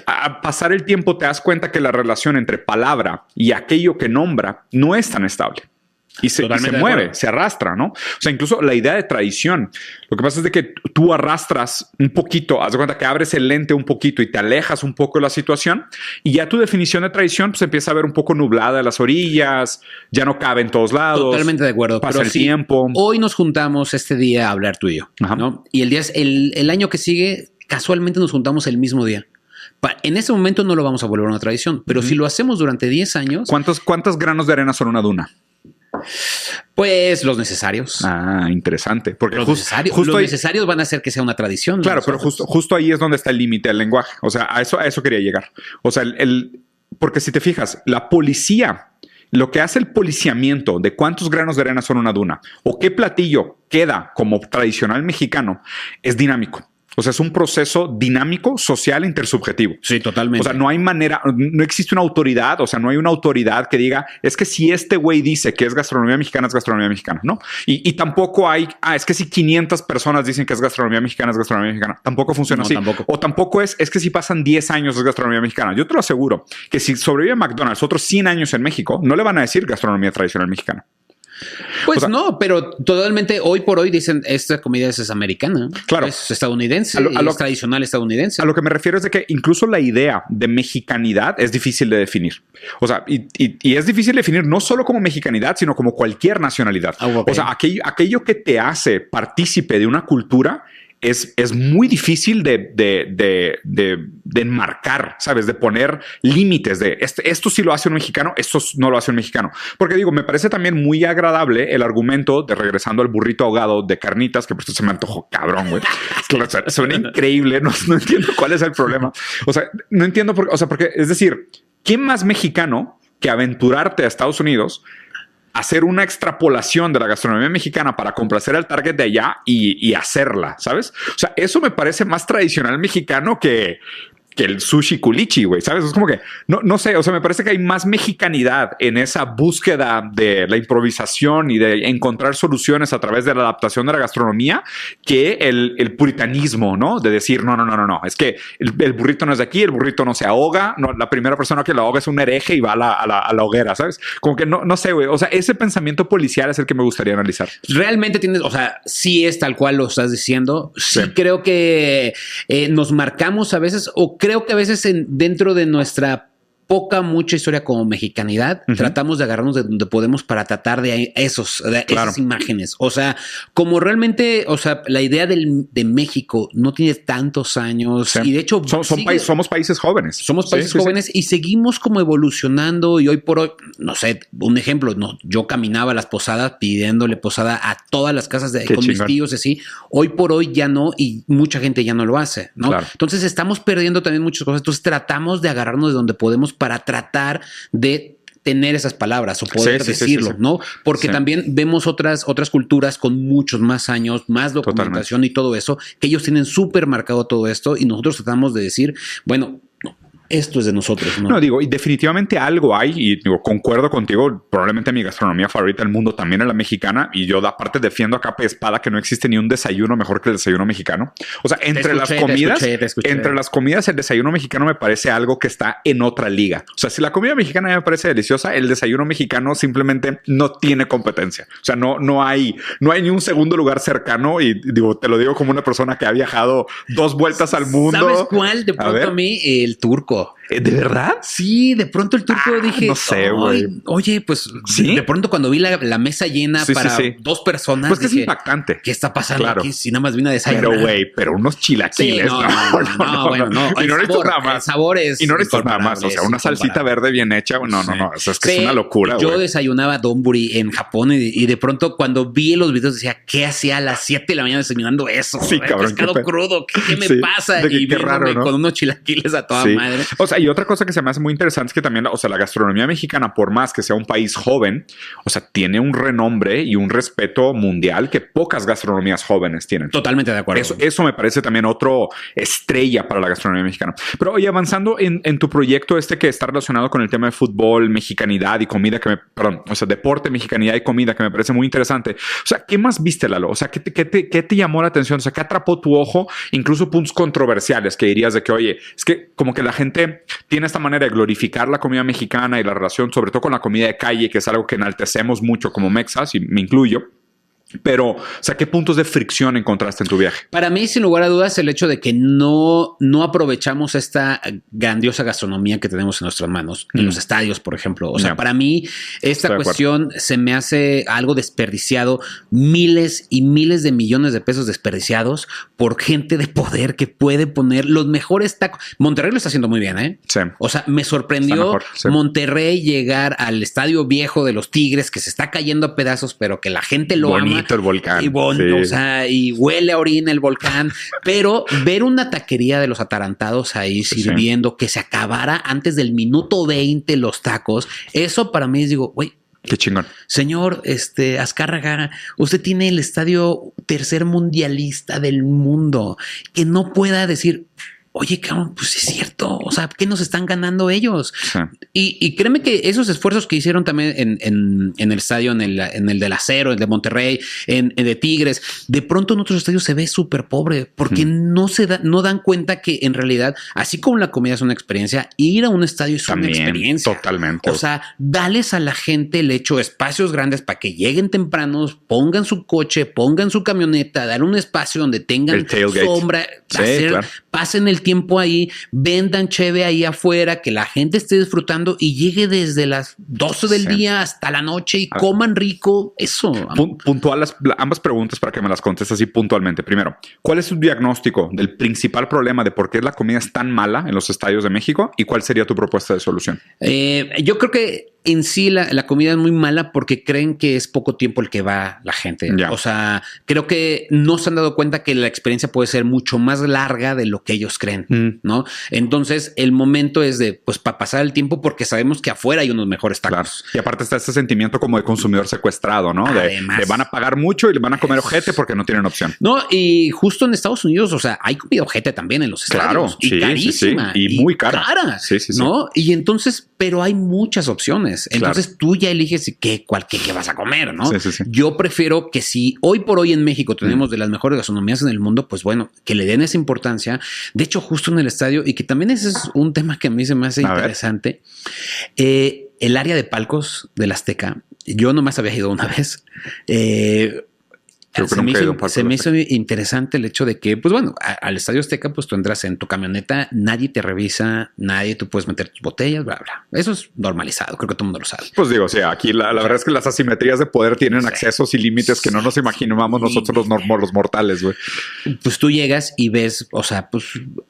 a pasar el tiempo te das cuenta que la relación entre palabra y aquello que nombra no es tan estable y se, mueve, se arrastra, ¿no? O sea, incluso la idea de tradición. Lo que pasa es de que tú arrastras un poquito, haz de cuenta que abres el lente un poquito y te alejas un poco de la situación y ya tu definición de tradición pues empieza a ver un poco nublada de las orillas, ya no cabe en todos lados. Totalmente de acuerdo. Pasa el tiempo. Hoy nos juntamos este día a hablar tú y yo, ¿no? Y el día, el, el año que sigue, casualmente nos juntamos el mismo día. En ese momento no lo vamos a volver a una tradición, pero si lo hacemos durante 10 años. ¿Cuántos, ¿Cuántos granos de arena son una duna? Pues los necesarios. Ah, interesante. Porque los, necesarios, justo necesarios van a hacer que sea una tradición. Claro, pero justo, justo ahí es donde está el límite del lenguaje. O sea, a eso, a eso quería llegar. O sea, el, porque si te fijas, la policía, lo que hace el policiamiento de cuántos granos de arena son una duna o qué platillo queda como tradicional mexicano es dinámico. O sea, es un proceso dinámico, social, intersubjetivo. Sí, totalmente. O sea, no hay manera, no existe una autoridad, o sea, no hay una autoridad que diga, es que si este güey dice que es gastronomía mexicana, es gastronomía mexicana, ¿no? Y, y, tampoco hay, ah, es que si 500 personas dicen que es gastronomía mexicana, es gastronomía mexicana. Tampoco funciona así. Tampoco. O tampoco es, es que si pasan 10 años es gastronomía mexicana. Yo te lo aseguro que si sobrevive McDonald's otros 100 años en México, no le van a decir gastronomía tradicional mexicana. Pues no, pero totalmente hoy por hoy dicen esta comida es, americana. Claro. Es estadounidense. A lo, es tradicional estadounidense. A lo que me refiero es de que incluso la idea de mexicanidad es difícil de definir. O sea, y, es difícil de definir no solo como mexicanidad, sino como cualquier nacionalidad. Ah, o sea, aquello, aquello que te hace partícipe de una cultura es, es muy difícil de, de, de, de, enmarcar, ¿sabes? De poner límites de este, esto sí lo hace un mexicano, esto no lo hace un mexicano. Porque digo, me parece también muy agradable el argumento de regresando al burrito ahogado de carnitas, que por esto se me antojó cabrón, güey. Suena increíble, no, no entiendo cuál es el problema. O sea, no entiendo por o sea, porque es decir, ¿quién más mexicano que aventurarte a Estados Unidos hacer una extrapolación de la gastronomía mexicana para complacer al target de allá y, hacerla, ¿sabes? O sea, eso me parece más tradicional mexicano que, que el sushi culichi, güey, ¿sabes? Es como que, no, no sé, o sea, me parece que hay más mexicanidad en esa búsqueda de la improvisación y de encontrar soluciones a través de la adaptación de la gastronomía que el, el puritanismo, ¿no? De decir, no, no, no, no, no, es que el, burrito no es de aquí, el burrito no se ahoga, no, la primera persona que lo ahoga es un hereje y va a la, a la, a la hoguera, ¿sabes? Como que no, no sé, güey, o sea, ese pensamiento policial es el que me gustaría analizar. Realmente tienes, o sea, sí es tal cual lo estás diciendo, sí, creo que eh, nos marcamos a veces o creo que a veces en, dentro de nuestra poca, mucha historia como mexicanidad, tratamos de agarrarnos de donde podemos para tratar de esos, de esas imágenes. O sea, como realmente, o sea, la idea del, de México no tiene tantos años y de hecho son, somos países jóvenes. Somos países jóvenes y seguimos como evolucionando y hoy por hoy, no sé, un ejemplo, no, yo caminaba a las posadas pidiéndole posada a todas las casas de, con mis tíos así. Hoy por hoy ya no y mucha gente ya no lo hace, ¿no? Entonces estamos perdiendo también muchas cosas. Entonces tratamos de agarrarnos de donde podemos para tratar de tener esas palabras o poder decirlo, ¿no? Porque también vemos otras, otras culturas con muchos más años, más documentación y todo eso, que ellos tienen súper marcado todo esto y nosotros tratamos de decir, bueno, esto es de nosotros. No, digo, y definitivamente algo hay, y digo, concuerdo contigo, probablemente mi gastronomía favorita del mundo también es la mexicana, y yo aparte defiendo a capa y espada que no existe ni un desayuno mejor que el desayuno mexicano. O sea, entre las comidas, entre las comidas, el desayuno mexicano me parece algo que está en otra liga. O sea, si la comida mexicana me parece deliciosa, el desayuno mexicano simplemente no tiene competencia. O sea, no, no hay, no hay ni un segundo lugar cercano, y digo, te lo digo como una persona que ha viajado dos vueltas al mundo. ¿Sabes cuál? De pronto a, a mí, el turco. ¿Eh, ¿De verdad? Sí, de pronto el turco ah, dije. No sé, güey. Oye, pues de pronto cuando vi la, mesa llena para dos personas. Pues que es impactante. ¿Qué está pasando aquí? Si nada más vine a desayunar. Pero, güey, pero unos chilaquiles. no, no, bueno, no. Y no necesitas nada más. Sabores. Y no necesitas nada más. O sea, una salsita verde bien hecha. No, no, no. Es que es una locura. Yo desayunaba donburi en Japón y, de pronto cuando vi los videos decía, ¿qué hacía a las 7 de la mañana desayunando eso? Sí, cabrón. Pescado crudo. ¿Qué, me pasa? Y raro, con unos chilaquiles a toda madre. O sea, y otra cosa que se me hace muy interesante es que también, o sea, la gastronomía mexicana, por más que sea un país joven, o sea, tiene un renombre y un respeto mundial que pocas gastronomías jóvenes tienen. Totalmente de acuerdo. Eso, eso me parece también otro estrella para la gastronomía mexicana. Pero oye, avanzando en, en, tu proyecto este que está relacionado con el tema de fútbol, mexicanidad y comida, que me, perdón, o sea, deporte, mexicanidad y comida, que me parece muy interesante. O sea, ¿qué más viste, Lalo? O sea, ¿qué te, qué te, qué te llamó la atención? O sea, ¿qué atrapó tu ojo? Incluso puntos controversiales que dirías de que, oye, es que como que la gente tiene esta manera de glorificar la comida mexicana y la relación, sobre todo con la comida de calle, que es algo que enaltecemos mucho como mexas, y me incluyo. Pero, o sea, ¿qué puntos de fricción encontraste en tu viaje? Para mí, sin lugar a dudas, el hecho de que no, no aprovechamos esta grandiosa gastronomía que tenemos en nuestras manos, en los mm. estadios, por ejemplo. O sea, para mí, esta cuestión se me hace algo desperdiciado, miles y miles de millones de pesos desperdiciados por gente de poder que puede poner los mejores tacos. Monterrey lo está haciendo muy bien, ¿eh? Sí. O sea, me sorprendió Monterrey llegar al estadio viejo de los Tigres, que se está cayendo a pedazos, pero que la gente lo ama el volcán. Y, o sea, y huele a orina el volcán. pero ver una taquería de los atarantados ahí sirviendo que se acabara antes del minuto 20 los tacos, eso para mí es digo, güey, Qué chingón. Señor, este, Azcárraga, usted tiene el estadio tercer mundialista del mundo. Que no pueda decir, oye, cabrón, pues es cierto. O sea, ¿qué nos están ganando ellos? Y, créeme que esos esfuerzos que hicieron también en, el estadio, en el, en el del acero, el de Monterrey, en, el de Tigres, de pronto en otros estadios se ve súper pobre porque no se da, no dan cuenta que en realidad, así como la comida es una experiencia, ir a un estadio es una experiencia. Totalmente. O sea, dales a la gente el hecho espacios grandes para que lleguen tempranos, pongan su coche, pongan su camioneta, dar un espacio donde tengan sombra, pasen el tiempo ahí, vendan cheve ahí afuera, que la gente esté disfrutando y llegue desde las 12 del día hasta la noche y coman rico. Eso. puntual las, ambas preguntas para que me las contestes así puntualmente. Primero, ¿cuál es tu diagnóstico del principal problema de por qué la comida es tan mala en los estadios de México y cuál sería tu propuesta de solución? Eh, yo creo que en sí la, comida es muy mala porque creen que es poco tiempo el que va la gente. O sea, creo que no se han dado cuenta que la experiencia puede ser mucho más larga de lo que ellos creen, mm. ¿no? Entonces, el momento es de, pues, para pasar el tiempo porque sabemos que afuera hay unos mejores tacos. Y aparte está este sentimiento como de consumidor secuestrado, ¿no? De, van a pagar mucho y le van a comer ojete porque no tienen opción. No, y justo en Estados Unidos, o sea, hay comida ojete también en los estados. Claro, y carísima. Y, muy cara. Sí, sí, ¿no? Y entonces, pero hay muchas opciones. Entonces tú ya eliges qué, cuál, qué, vas a comer, ¿no? Yo prefiero que si hoy por hoy en México tenemos de las mejores gastronomías en el mundo, pues bueno, que le den esa importancia. De hecho, justo en el estadio, y que también ese es un tema que a mí se me hace interesante, eh, el área de palcos del Azteca, yo nomás había ido una vez. Eh, se, me hizo, interesante el hecho de que, pues bueno, al Estadio Azteca, pues tú entras en tu camioneta, nadie te revisa, nadie, tú puedes meter tus botellas, bla, bla. Eso es normalizado, creo que todo el mundo lo sabe. Pues digo, o sea, aquí la, verdad es que las asimetrías de poder tienen accesos y límites que no nos imaginamos nosotros los, los mortales, güey. Pues tú llegas y ves, o sea, pues,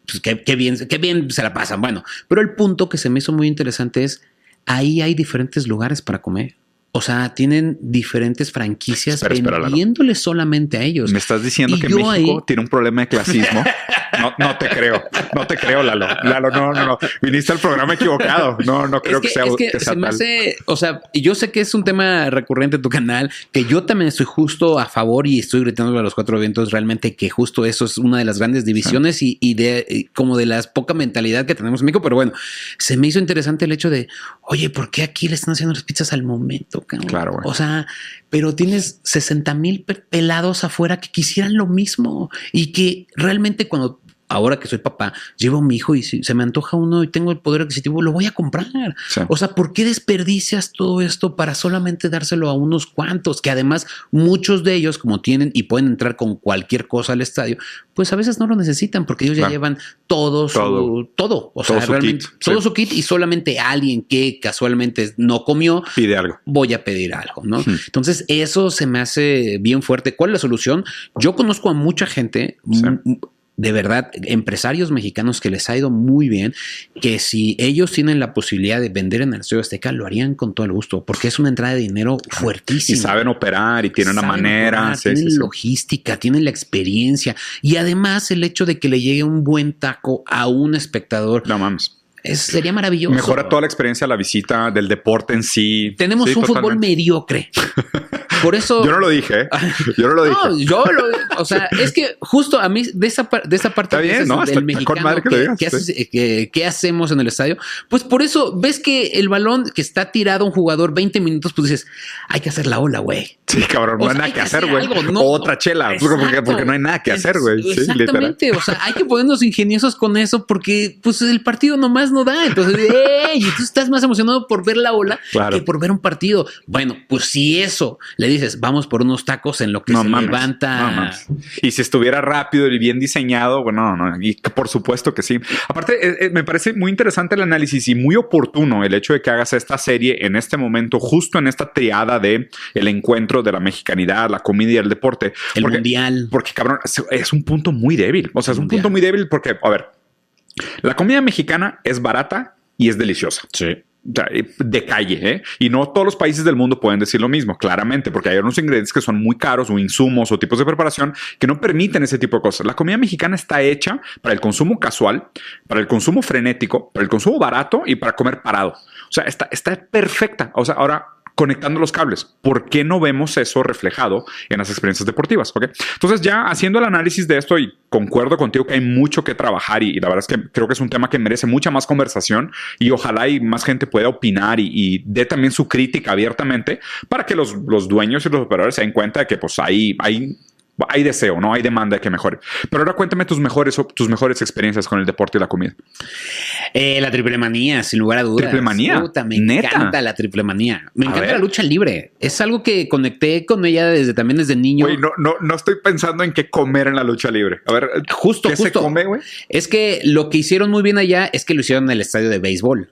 pues qué, bien, qué bien se la pasan. Bueno, pero el punto que se me hizo muy interesante es, ahí hay diferentes lugares para comer. O sea, tienen diferentes franquicias vendiéndole solamente a ellos. ¿Me estás diciendo que México tiene un problema de clasismo? No, no te creo. No te creo, Lalo. Lalo, no, no, no. Viniste al programa equivocado. No, no creo que, sea. Es que, se me hace, o sea, yo sé que es un tema recurrente en tu canal, que yo también estoy justo a favor y estoy gritando a los cuatro vientos realmente que justo eso es una de las grandes divisiones y, y, de como de las poca mentalidad que tenemos en México. Pero bueno, se me hizo interesante el hecho de, oye, ¿por qué aquí le están haciendo las pizzas al momento? Claro. O sea, pero tienes 60 mil pelados afuera que quisieran lo mismo y que realmente cuando ahora que soy papá, llevo a mi hijo y si se me antoja uno y tengo el poder adquisitivo, lo voy a comprar. O sea, ¿por qué desperdicias todo esto para solamente dárselo a unos cuantos? Que además muchos de ellos, como tienen y pueden entrar con cualquier cosa al estadio, pues a veces no lo necesitan porque ellos ya llevan todo su, todo. O sea, realmente todo su kit y solamente alguien que casualmente no comió pide algo. Voy a pedir algo, ¿no? Entonces, eso se me hace bien fuerte. ¿Cuál es la solución? Yo conozco a mucha gente, de verdad, empresarios mexicanos que les ha ido muy bien, que si ellos tienen la posibilidad de vender en el Estadio Azteca, lo harían con todo el gusto, porque es una entrada de dinero fuertísima. Y saben operar y tienen una manera. tienen logística, tienen la experiencia y además el hecho de que le llegue un buen taco a un espectador. No mames. Sería maravilloso. Mejora toda la experiencia, la visita del deporte en sí. Tenemos un fútbol mediocre. Por eso. Yo no lo dije. ¿eh? Yo no lo dije. No, yo lo. O sea, es que justo a mí, de esa, de esa parte bien, ¿no? del mexicano, que, ¿qué hacemos en el estadio? Pues por eso ves que el balón que está tirado un jugador 20 minutos, pues dices, hay que hacer la ola, güey. Sí, cabrón, no hay nada que hacer, güey. otra chela, porque, porque, no hay nada que hacer, güey. Exactamente. o sea, hay que ponernos ingeniosos con eso porque, pues, el partido nomás no da. Entonces, y tú estás más emocionado por ver la ola que por ver un partido. Bueno, pues si eso le dices, vamos por unos tacos en lo que se levanta. y si estuviera rápido y bien diseñado, bueno, no, y por supuesto que sí. Aparte, eh, eh, me parece muy interesante el análisis y muy oportuno el hecho de que hagas esta serie en este momento, justo en esta triada de el encuentro de la mexicanidad, la comida y el deporte. El mundial. Porque, cabrón, es un punto muy débil. O sea, es un punto muy débil porque, a ver, la comida mexicana es barata y es deliciosa. Sí de calle, ¿eh? Y no todos los países del mundo pueden decir lo mismo, claramente, porque hay unos ingredientes que son muy caros o insumos o tipos de preparación que no permiten ese tipo de cosas. La comida mexicana está hecha para el consumo casual, para el consumo frenético, para el consumo barato y para comer parado. O sea, está, está perfecta. O sea, ahora conectando los cables. ¿Por qué no vemos eso reflejado en las experiencias deportivas? ¿Okay? Entonces, ya haciendo el análisis de esto y concuerdo contigo que hay mucho que trabajar y, la verdad es que creo que es un tema que merece mucha más conversación y ojalá y más gente pueda opinar y, y dé también su crítica abiertamente para que los, los dueños y los operadores se den cuenta de que pues ahí hay hay deseo, ¿no? Hay demanda de que mejore. Pero ahora cuéntame tus mejores, tus mejores experiencias con el deporte y la comida. Eh, la triple manía, sin lugar a dudas. Triple manía. me encanta la triple manía. Me encanta la lucha libre. Es algo que conecté con ella desde también desde niño. Güey, no, no, no estoy pensando en qué comer en la lucha libre. A ver, justo, ¿qué se come, güey? Es que lo que hicieron muy bien allá es que lo hicieron en el estadio de béisbol.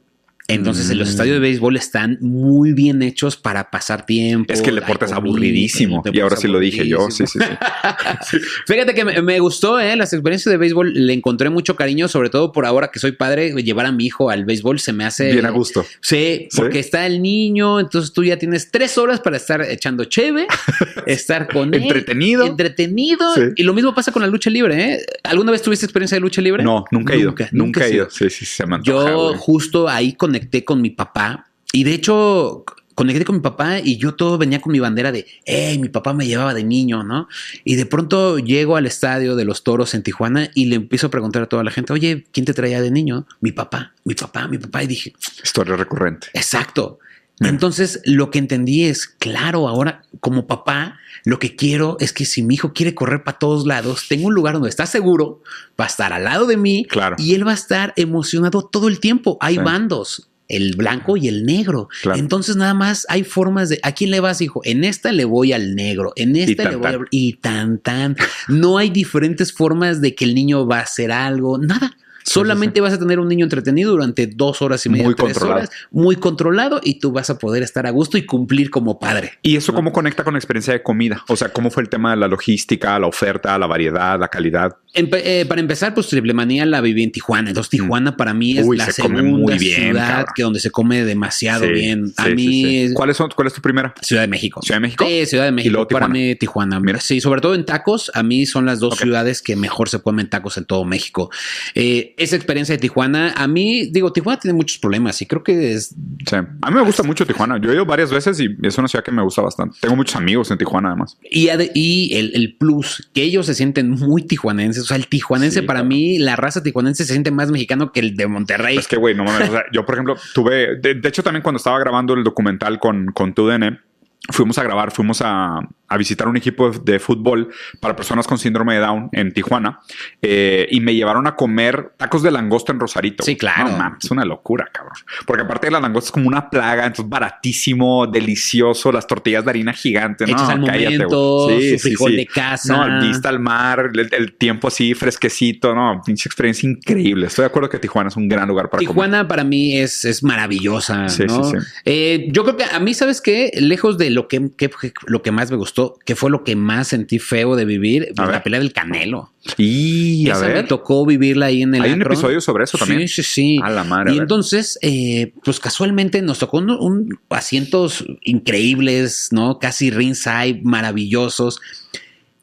Entonces, en los estadios de mm. béisbol están muy bien hechos para pasar tiempo. Es que el deporte es aburridísimo. Y ahora sí lo dije yo. Sí, sí, sí. Fíjate que me, gustó, ¿eh? Las experiencias de béisbol le encontré mucho cariño, sobre todo por ahora que soy padre. Llevar a mi hijo al béisbol se me hace. Bien a gusto. Sí, porque está el niño, entonces tú ya tienes tres horas para estar echando cheve, estar con él. Entretenido. Entretenido. Y lo mismo pasa con la lucha libre, ¿eh? ¿Alguna vez tuviste experiencia de lucha libre? No, nunca he ido. Nunca, he ido. Sí, sí, se me Yo justo ahí con conecté con mi papá y de hecho conecté con mi papá y yo todo venía con mi bandera de, hey, mi papá me llevaba de niño, ¿no? Y de pronto llego al estadio de los toros en Tijuana y le empiezo a preguntar a toda la gente, oye, ¿quién te traía de niño? Mi papá, mi papá, mi papá. Y dije, historia recurrente. Exacto. Entonces lo que entendí es, claro, ahora como papá, lo que quiero es que si mi hijo quiere correr para todos lados, tengo un lugar donde está seguro, va a estar al lado de mí claro. y él va a estar emocionado todo el tiempo. Hay bandos, el blanco y el negro. Entonces nada más hay formas de, ¿a quién le vas, hijo? En esta le voy al negro, en esta le voy Y tan, tan. No hay diferentes formas de que el niño va a hacer algo, nada. Solamente vas a tener un niño entretenido durante dos horas y media, muy tres controlado. horas, muy controlado y tú vas a poder estar a gusto y cumplir como padre. ¿Y eso cómo conecta con la experiencia de comida? O sea, ¿cómo fue el tema de la logística, la oferta, la variedad, la calidad? Eh, para empezar, pues Triple Manía la viví en Tijuana. Entonces, Tijuana para mí es la segunda ciudad que donde se come demasiado bien. A mí. ¿Cuál, es, ¿Cuál es tu primera? Ciudad de México. ¿Ciudad de México? Sí, Ciudad de México. para mí, Tijuana. Mira. Sí, sobre todo en tacos. A mí son las dos ciudades que mejor se comen tacos en todo México. Eh, esa experiencia de Tijuana, a mí, digo, Tijuana tiene muchos problemas y creo que es. Sí. A mí me gusta mucho Tijuana. Yo he ido varias veces y es una ciudad que me gusta bastante. Tengo muchos amigos en Tijuana, además. Y, y el, el plus, que ellos se sienten muy tijuanenses. O sea, el tijuanense para mí, la raza tijuanense se siente más mexicano que el de Monterrey. Es que, güey, no mames. yo, por ejemplo, tuve, de, hecho, también cuando estaba grabando el documental con, con TUDN, fuimos a grabar, fuimos a, a visitar un equipo de, fútbol para personas con síndrome de Down en Tijuana eh, y me llevaron a comer tacos de langosta en Rosarito. Sí, claro. No, es una locura, cabrón. Porque aparte de la langosta es como una plaga, entonces baratísimo, delicioso, las tortillas de harina gigante. no, al momento, sí, su frijol de casa. No, vista al mar, el, tiempo así fresquecito, no, pinche experiencia increíble. Estoy de acuerdo que Tijuana es un gran lugar para Tijuana para mí es, es maravillosa. Sí, sí, sí. Eh, yo creo que a mí, ¿sabes qué? Lejos de lo que, que, lo que más me gustó, que fue lo que más sentí feo de vivir, la pelea del Canelo. Y a ver. me tocó vivirla ahí en el. Hay un episodio sobre eso también. Sí, sí, sí. A la madre. Y entonces, eh, pues casualmente nos tocó un, asientos increíbles, ¿no? Casi ringside, maravillosos.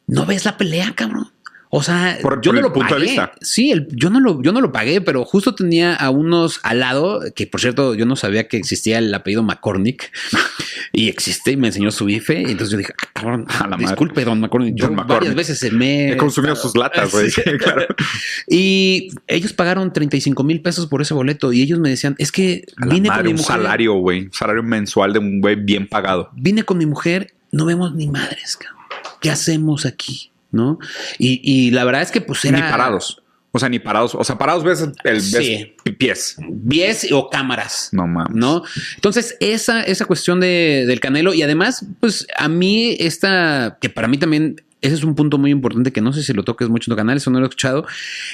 ¿No ves la pelea, cabrón? O sea, yo no lo pagué. Sí, yo, no lo, yo no lo pagué, pero justo tenía a unos al lado, que por cierto, yo no sabía que existía el apellido McCormick y existe y me enseñó su IFE. Y entonces yo dije, ah, cabrón, a la disculpe, don McCormick. Yo varias veces me. He consumido sus latas, güey. claro. Y ellos pagaron 35 mil pesos por ese boleto y ellos me decían, es que vine con mi mujer. Un salario, güey. Un salario mensual de un güey bien pagado. Vine con mi mujer, no vemos ni madres, cabrón. ¿Qué hacemos aquí? ¿No? Y, la verdad es que pues era... Ni parados. O sea, ni parados. O sea, parados ves el sí. pies. Pies o cámaras. No mames. ¿No? Entonces, esa, esa cuestión de, del Canelo. Y además, pues a mí, esta, que para mí también ese es un punto muy importante que no sé si lo toques mucho en tu canal, eso no lo he escuchado.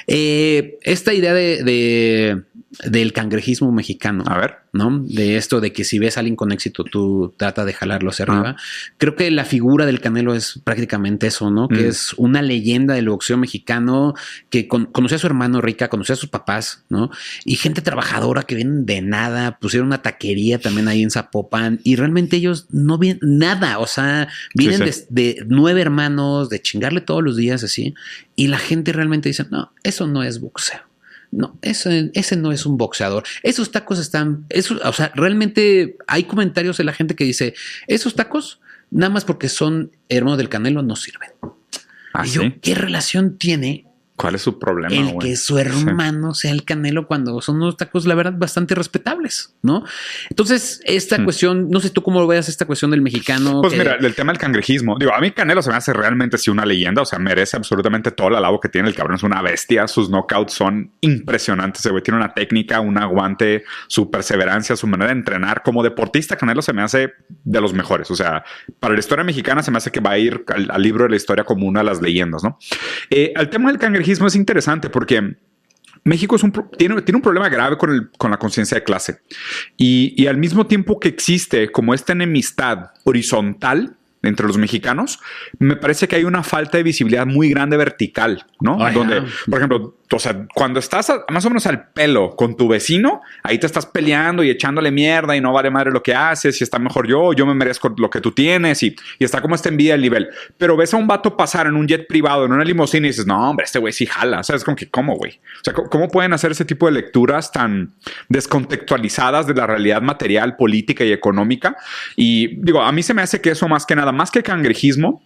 Eh, esta idea de, del cangrejismo mexicano. A ver. ¿No? De esto de que si ves a alguien con éxito, tú trata de jalarlo hacia arriba. Creo que la figura del Canelo es prácticamente eso, ¿no? Que mm. es una leyenda del boxeo mexicano que conocía a su hermano Rica, conocía a sus papás, ¿no? Y gente trabajadora que vienen de nada, pusieron una taquería también ahí en Zapopan y realmente ellos no vienen nada, o sea, vienen de nueve hermanos de chingarle todos los días así, y la gente realmente dice, no, eso no es boxeo. No, ese, ese no es un boxeador. Esos tacos están, eso, o sea, realmente hay comentarios de la gente que dice, esos tacos, nada más porque son hermanos del Canelo, no sirven. ¿Ah, y yo, sí? ¿qué relación tiene ¿Cuál es su problema, el güey? que su hermano sea el Canelo cuando son unos tacos, la verdad, bastante respetables, ¿no? Entonces, esta Hmm. cuestión, no sé tú cómo lo veas esta cuestión del mexicano. Pues que- mira, el tema del cangrejismo. Digo, a mí Canelo se me hace realmente sí una leyenda. O sea, merece absolutamente todo el alabo que tiene. El cabrón es una bestia. Sus knockouts son impresionantes. Güey tiene una técnica, un aguante, su perseverancia, su manera de entrenar. Como deportista, Canelo se me hace de los mejores. O sea, para la historia mexicana se me hace que va a ir al, al libro de la historia como una de las leyendas, ¿no? Eh, el tema del cangrejismo es interesante porque México es un, pro- tiene, tiene un problema grave con, el- con la conciencia de clase. Y, y al mismo tiempo que existe como esta enemistad horizontal entre los mexicanos, me parece que hay una falta de visibilidad muy grande vertical, ¿no? Donde, por ejemplo, o sea, cuando estás más o menos al pelo con tu vecino, ahí te estás peleando y echándole mierda y no vale madre lo que haces y está mejor yo, yo me merezco lo que tú tienes y, y está como esta envidia del nivel. Pero ves a un vato pasar en un jet privado, en una limusina y dices, no, hombre, este güey sí jala. O sea, es como que, ¿cómo, güey? O sea, ¿cómo, cómo pueden hacer ese tipo de lecturas tan descontextualizadas de la realidad material, política y económica? Y digo, a mí se me hace que eso más que nada, más que cangrejismo,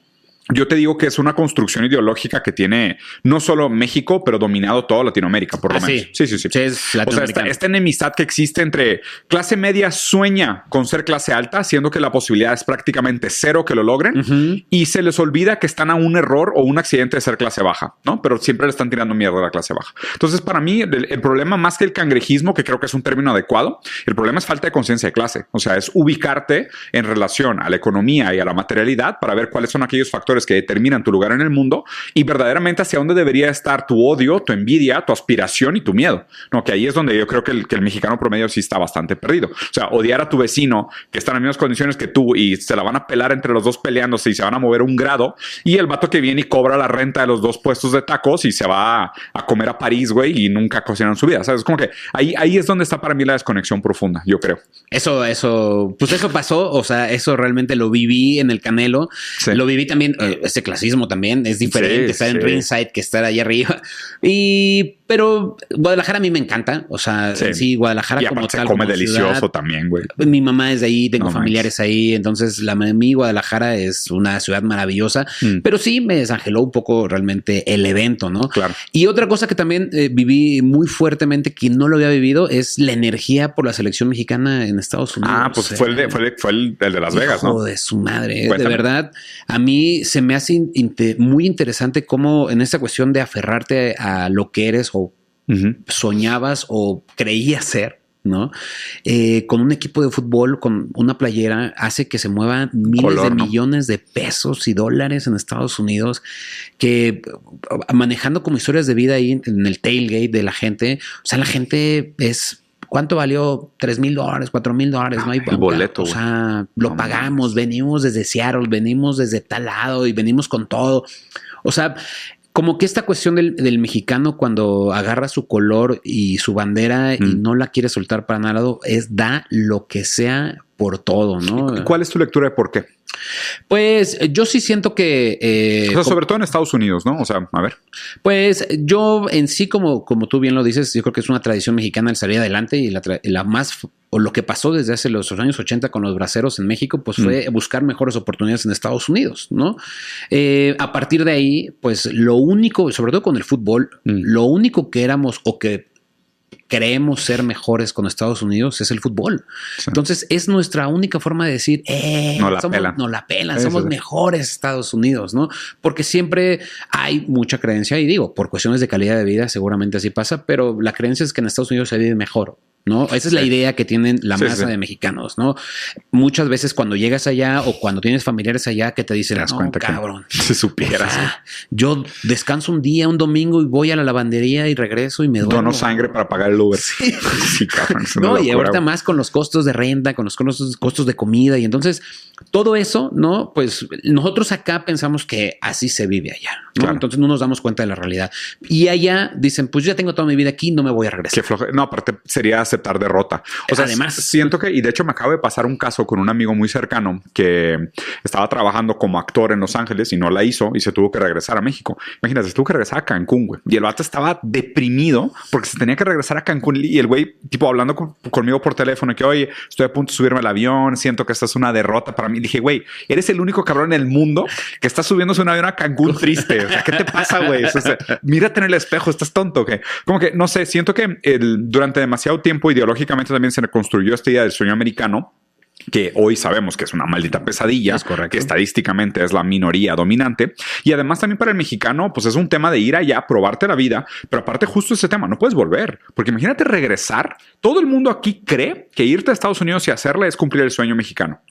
yo te digo que es una construcción ideológica que tiene no solo México, pero dominado toda Latinoamérica, por lo Ah, menos. sí. Sí, sí, sí. Sí, es O sea, esta, enemistad que existe entre clase media sueña con ser clase alta, siendo que la posibilidad es prácticamente cero que lo logren, y se les olvida que están a un error o un accidente de ser clase baja, ¿no? Pero siempre le están tirando mierda a la clase baja. Entonces, para mí, el, el problema más que el cangrejismo, que creo que es un término adecuado, el problema es falta de conciencia de clase. O sea, es ubicarte en relación a la economía y a la materialidad para ver cuáles son aquellos factores que determinan tu lugar en el mundo y verdaderamente hacia dónde debería estar tu odio, tu envidia, tu aspiración y tu miedo. No, que ahí es donde yo creo que el, que el mexicano promedio sí está bastante perdido. O sea, odiar a tu vecino que está en las mismas condiciones que tú y se la van a pelar entre los dos peleándose y se van a mover un grado y el vato que viene y cobra la renta de los dos puestos de tacos y se va a, a comer a París, güey, y nunca cocinan su vida. ¿Sabes? Como que ahí, ahí es donde está para mí la desconexión profunda, yo creo. Eso, eso, pues eso pasó, o sea, eso realmente lo viví en el Canelo, Sí. lo viví también, ese clasismo también es diferente, Sí, estar en ringside que estar allá arriba. Y, pero Guadalajara a mí me encanta, o sea, Sí. sí, Guadalajara Y como se tal, come como delicioso ciudad, también, güey. Mi mamá es de ahí, tengo No familiares ahí, entonces la mi Guadalajara es una ciudad maravillosa, Mm. pero sí me desangeló un poco realmente el evento, ¿no? Claro. Y otra cosa que también eh, viví muy fuertemente, que no lo había vivido, es la energía por la selección mexicana en Estados Unidos. Ah, pues fue el de, fue el, fue el, el de Las Vegas, Hijo ¿no? de su madre. Cuéntame. De verdad, a mí se me hace in- muy interesante cómo en esta cuestión de aferrarte a lo que eres soñabas o creías ser. ¿no? Eh, con un equipo de fútbol, con una playera, hace que se muevan miles Color, de ¿no? millones de pesos y dólares en Estados Unidos, que uh, manejando como historias de vida ahí en el tailgate de la gente, o sea, la gente es ¿Cuánto valió? ¿Tres mil dólares? ¿Cuatro mil dólares? No hay el boleto, O sea, lo No pagamos, venimos desde Seattle, venimos desde tal lado y venimos con todo. O sea, como que esta cuestión del, del mexicano cuando agarra su color y su bandera y Mm. no la quiere soltar para nada es da lo que sea por todo, ¿no? ¿Cuál es tu lectura de por qué? Pues yo sí siento que... eh, O sea, sobre todo en Estados Unidos, ¿no? O sea, a ver. Pues yo en sí, como, como tú bien lo dices, yo creo que es una tradición mexicana el salir adelante y la, la más, o lo que pasó desde hace los años 80 con los braceros en México, pues fue buscar mejores oportunidades en Estados Unidos, ¿no? Eh, a partir de ahí, pues lo único, sobre todo con el fútbol, Mm. lo único que éramos o que creemos ser mejores con Estados Unidos es el fútbol. Sí. Entonces es nuestra única forma de decir, eh, No la somos- pelan. no la pelan, somos mejores Estados Unidos, ¿no? Porque siempre hay mucha creencia, y digo, por cuestiones de calidad de vida seguramente así pasa, pero la creencia es que en Estados Unidos se vive mejor. ¿No? Esa es la idea que tienen la Sí, masa sí. de mexicanos, ¿no? Muchas veces cuando llegas allá o cuando tienes familiares allá que te dicen, Te das no, cuenta que cabrón, si supieras. o sea, yo descanso un día, un domingo y voy a la lavandería y regreso y me duermo. Dono sangre para pagar el Uber. Sí, cabrón. No, y ahorita más con los costos de renta, con los costos, costos de comida. Y entonces todo eso, ¿no? Pues nosotros acá pensamos que así se vive allá, ¿no? Entonces no nos damos cuenta de la realidad. Y allá dicen, pues yo ya tengo toda mi vida aquí, no me voy a regresar. No, aparte sería aceptar derrota. O sea, además siento que, y de hecho me acaba de pasar un caso con un amigo muy cercano que estaba trabajando como actor en Los Ángeles y no la hizo y se tuvo que regresar a México. Imagínate, se tuvo que regresar a Cancún, güey. Y el vato estaba deprimido porque se tenía que regresar a Cancún y el güey, tipo, hablando conmigo por teléfono, que oye, estoy a punto de subirme al avión, siento que esta es una derrota para mí. dije, güey, eres el único cabrón en el mundo que está subiéndose un avión a Cancún triste. O sea, ¿qué te pasa, güey? mírate en el espejo, estás tonto. que Como que, no sé, siento que el, durante demasiado tiempo ideológicamente también se construyó esta idea del sueño americano que hoy sabemos que es una maldita pesadilla, es que estadísticamente es la minoría dominante. Y además también para el mexicano, pues es un tema de ir allá, probarte la vida, pero aparte justo ese tema, no puedes volver, porque imagínate regresar, todo el mundo aquí cree que irte a Estados Unidos y hacerle es cumplir el sueño mexicano.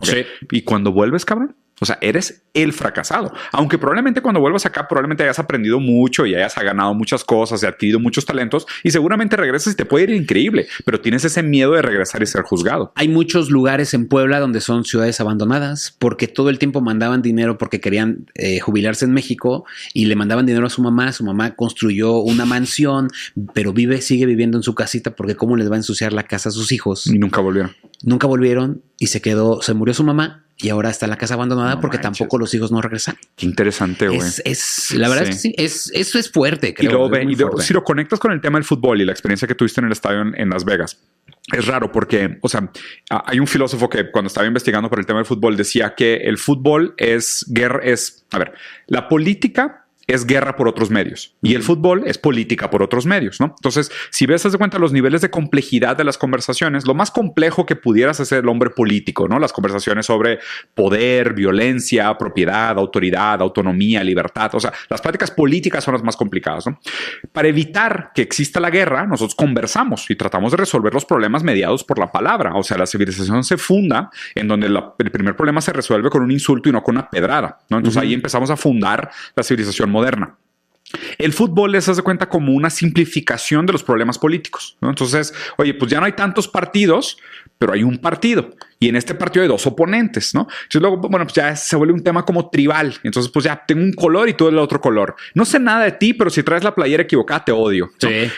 Y cuando vuelves, cabrón, o sea, eres el fracasado. Aunque probablemente cuando vuelvas acá, probablemente hayas aprendido mucho y hayas ganado muchas cosas y adquirido muchos talentos y seguramente regresas y te puede ir increíble, pero tienes ese miedo de regresar y ser juzgado. Hay muchos lugares en Puebla donde son ciudades abandonadas porque todo el tiempo mandaban dinero porque querían eh, jubilarse en México y le mandaban dinero a su mamá. Su mamá construyó una mansión, pero vive, sigue viviendo en su casita porque cómo les va a ensuciar la casa a sus hijos. Y nunca volvieron. Nunca volvieron y se quedó, se murió su mamá y ahora está la casa abandonada porque tampoco los hijos no regresan. Qué interesante, güey. Es, la verdad es que sí, es, eso es fuerte. Creo, y, si lo conectas con el tema del fútbol y la experiencia que tuviste en el estadio en, Las Vegas, es raro porque, o sea, hay un filósofo que cuando estaba investigando por el tema del fútbol decía que el fútbol es guerra, es, a ver, la política es guerra por otros medios y el fútbol es política por otros medios, ¿no? Entonces, si ves, de cuenta los niveles de complejidad de las conversaciones, lo más complejo que pudieras hacer el hombre político, ¿no? Las conversaciones sobre poder, violencia, propiedad, autoridad, autonomía, libertad, o sea, las prácticas políticas son las más complicadas, ¿no? Para evitar que exista la guerra, nosotros conversamos y tratamos de resolver los problemas mediados por la palabra, o sea, la civilización se funda en donde el primer problema se resuelve con un insulto y no con una pedrada, ¿no? Entonces ahí empezamos a fundar la civilización moderna. El fútbol les hace cuenta como una simplificación de los problemas políticos. Entonces, oye, pues ya no hay tantos partidos, pero hay un partido. Y en este partido hay dos oponentes, ¿no? Entonces luego, bueno, pues ya se vuelve un tema como tribal. Entonces, pues ya tengo un color y tú el otro color. No sé nada de ti, pero si traes la playera equivocada, te odio.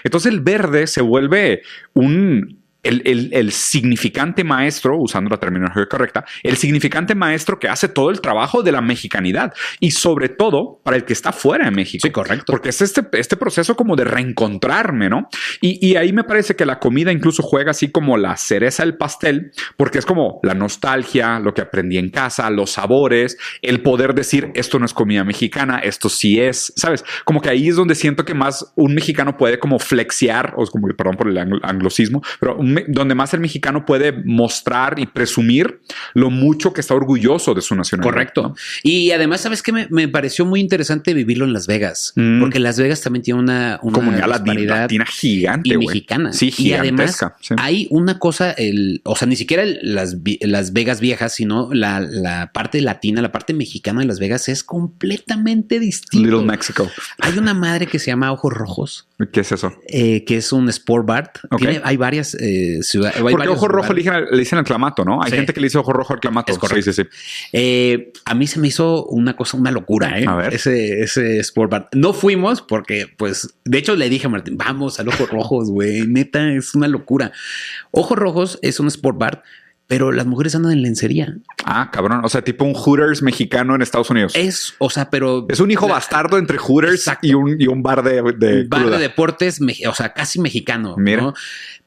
Entonces el verde se vuelve un, el, significante maestro, usando la terminología correcta, el significante maestro que hace todo el trabajo de la mexicanidad y sobre todo para el que está fuera de México. Sí, correcto. Porque es este, este proceso como de reencontrarme, ¿no? Y, y, ahí me parece que la comida incluso juega así como la cereza del pastel, porque es como la nostalgia, lo que aprendí en casa, los sabores, el poder decir esto no es comida mexicana, esto sí es, ¿sabes? Como que ahí es donde siento que más un mexicano puede como flexiar, o como, perdón por el anglosismo, pero un donde más el mexicano puede mostrar y presumir lo mucho que está orgulloso de su nacionalidad. Correcto. Y además, ¿sabes qué? Me, pareció muy interesante vivirlo en Las Vegas, mm. porque Las Vegas también tiene una, comunidad latina gigante. Y mexicana. Sí, y además hay una cosa, el, o sea, ni siquiera las, las Vegas viejas, sino la, parte latina, la parte mexicana de Las Vegas es completamente distinta. Little Mexico. Hay una madre que se llama Ojos Rojos. ¿Qué es eso? Eh, que es un sport bar. hay varias eh, ciudades. Porque ojo rojo le dicen, al clamato, ¿no? Hay gente que le dice ojo rojo al clamato. Es correcto. Sí, sí, eh, a mí se me hizo una cosa, una locura, ¿eh? A ver. Ese, ese sport bar. No fuimos porque, pues, de hecho le dije a Martín, vamos al Ojos Rojos, güey. Neta, es una locura. Ojos Rojos es un sport bar pero las mujeres andan en lencería. Ah, cabrón. O sea, tipo un Hooters mexicano en Estados Unidos. Es, o sea, pero. Es un hijo bastardo entre Hooters y un, y un, bar de. de bar de deportes, o sea, casi mexicano. Mira.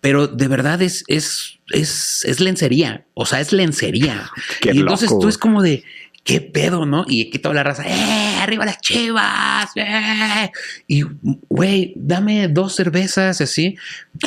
Pero de verdad es, es, es, es lencería. O sea, es lencería. y entonces tú es como de ¿qué pedo, no? Y aquí toda la raza, ¡eh! ¡Arriba las chivas! ¡eh! Y, güey, dame dos cervezas, así.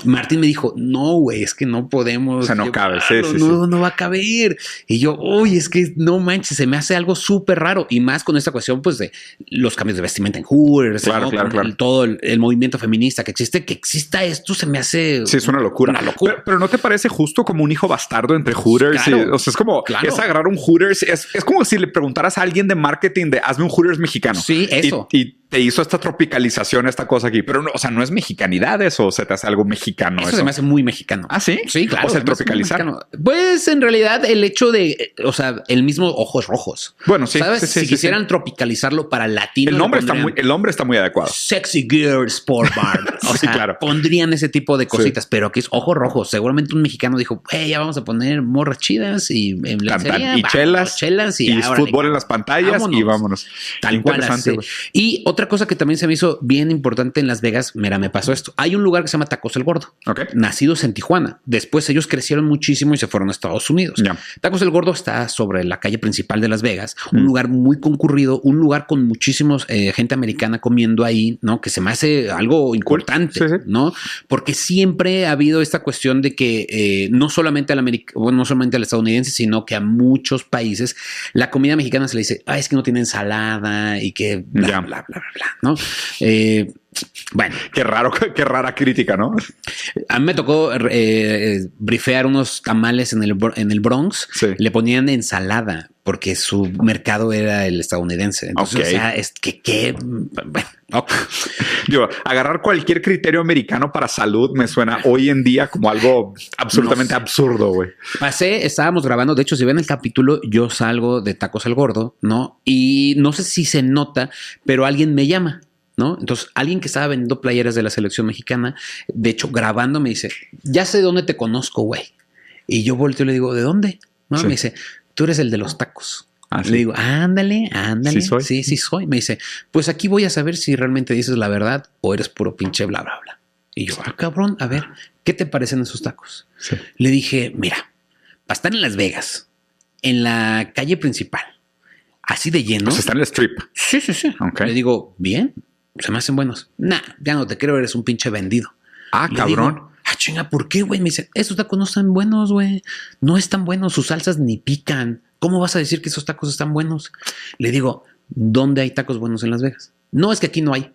Martín me dijo, no, güey, es que no podemos. O sea, no cabe, sí, sí, no, no va a caber. Y yo, uy, es que no manches, se me hace algo súper raro. Y más con esta cuestión, pues, de los cambios de vestimenta en Hooters, claro, claro, claro. todo el, movimiento feminista que existe, que exista esto, se me hace. Sí, es una locura. Una locura. Pero, ¿no te parece justo como un hijo bastardo entre Hooters? o sea, es como, es agarrar un Hooters, es, es como si le preguntaras a alguien de marketing de hazme un Hooters mexicano. Sí, eso. y te hizo esta tropicalización, esta cosa aquí. Pero no, o sea, no es mexicanidad eso, o se te hace algo mexicano. Eso, se me hace muy mexicano. Ah, sí. Sí, claro. O sea, se tropicalizar. Pues en realidad el hecho de, o sea, el mismo ojos rojos. Bueno, sí, ¿Sabes? sí, sí, si sí, quisieran tropicalizarlo para latino. El nombre está muy, el nombre está muy adecuado. Sexy Girl Sport Bar. O Sí, sea, claro. pondrían ese tipo de cositas, pero aquí es ojos rojos. Seguramente un mexicano dijo, hey, ya vamos a poner morras chidas y en y chelas, chelas y, fútbol en las pantallas y vámonos. Tal cual. Así. Y otra cosa que también se me hizo bien importante en Las Vegas, mira, me pasó esto. Hay un lugar que se llama Tacos el Gordo. Nacidos en Tijuana. Después ellos crecieron muchísimo y se fueron a Estados Unidos. Tacos el Gordo está sobre la calle principal de Las Vegas, un Mm. lugar muy concurrido, un lugar con muchísimos eh, gente americana comiendo ahí, ¿no? Que se me hace algo importante, Sí, sí. ¿no? Porque siempre ha habido esta cuestión de que eh, no solamente al americ- bueno, no solamente al estadounidense, sino que a muchos países la comida mexicana se le dice, ah, es que no tiene ensalada y que bla, bla, bla, bla, ¿no? Eh, bueno, Qué raro, qué rara crítica, ¿no? a mí me tocó eh, brifear unos tamales en el, en el Bronx. Sí. Le ponían ensalada porque su mercado era el estadounidense. Entonces, Ok. o sea, es que, que bueno. Digo, agarrar cualquier criterio americano para salud me suena hoy en día como algo absolutamente No sé. absurdo, güey. Pasé, estábamos grabando. De hecho, si ven el capítulo, yo salgo de tacos al gordo, ¿no? Y no sé si se nota, pero alguien me llama. ¿No? Entonces, alguien que estaba vendiendo playeras de la selección mexicana, de hecho, grabando, me dice, ya sé dónde te conozco, güey. Y yo volteo y le digo, ¿de dónde? ¿No? Sí. Me dice, tú eres el de los tacos. Ah, sí. Le digo, ándale, ándale. Sí soy. Sí, sí soy. Me dice, pues aquí voy a saber si realmente dices la verdad o eres puro pinche bla, bla, bla. Y yo, ah, cabrón, a ver, ¿qué te parecen esos tacos? Le dije, mira, para estar en Las Vegas, en la calle principal, así de lleno. Está en el strip. sí, sí, sí. Ok. Le digo, bien, se me hacen buenos. Nah, ya no te creo, eres un pinche vendido. Ah, Le cabrón. digo, ah, chinga, ¿por qué, güey? Me dice, esos tacos no están buenos, güey. No están buenos, sus salsas ni pican. ¿Cómo vas a decir que esos tacos están buenos? Le digo, ¿dónde hay tacos buenos en Las Vegas? No, es que aquí no hay.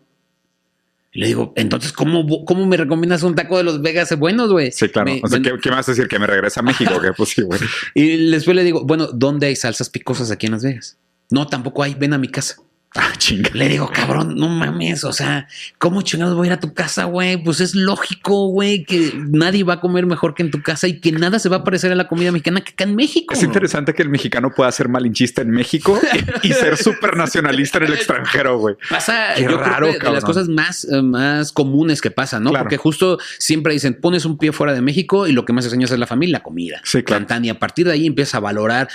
Le digo, entonces, ¿cómo, cómo me recomiendas un taco de Las Vegas buenos, güey? Sí, claro. Me- o sea, ¿qué, qué me vas a decir? ¿Que me regresa a México? pues sí, güey. y después le digo, bueno, ¿dónde hay salsas picosas aquí en Las Vegas? No, tampoco hay. Ven a mi casa. Ah, chinga. Le digo, cabrón, no mames. O sea, ¿cómo chingados voy a ir a tu casa, güey? Pues es lógico, güey, que nadie va a comer mejor que en tu casa y que nada se va a parecer a la comida mexicana que acá en México. Es interesante que el mexicano pueda ser malinchista en México y, y ser súper nacionalista en el extranjero, güey. Pasa, Qué yo raro, creo que de las cosas más, eh, más comunes que pasan, ¿no? Claro. Porque justo siempre dicen, pones un pie fuera de México y lo que más enseñas es la familia, la comida. Sí, claro. Y a partir de ahí empiezas a valorar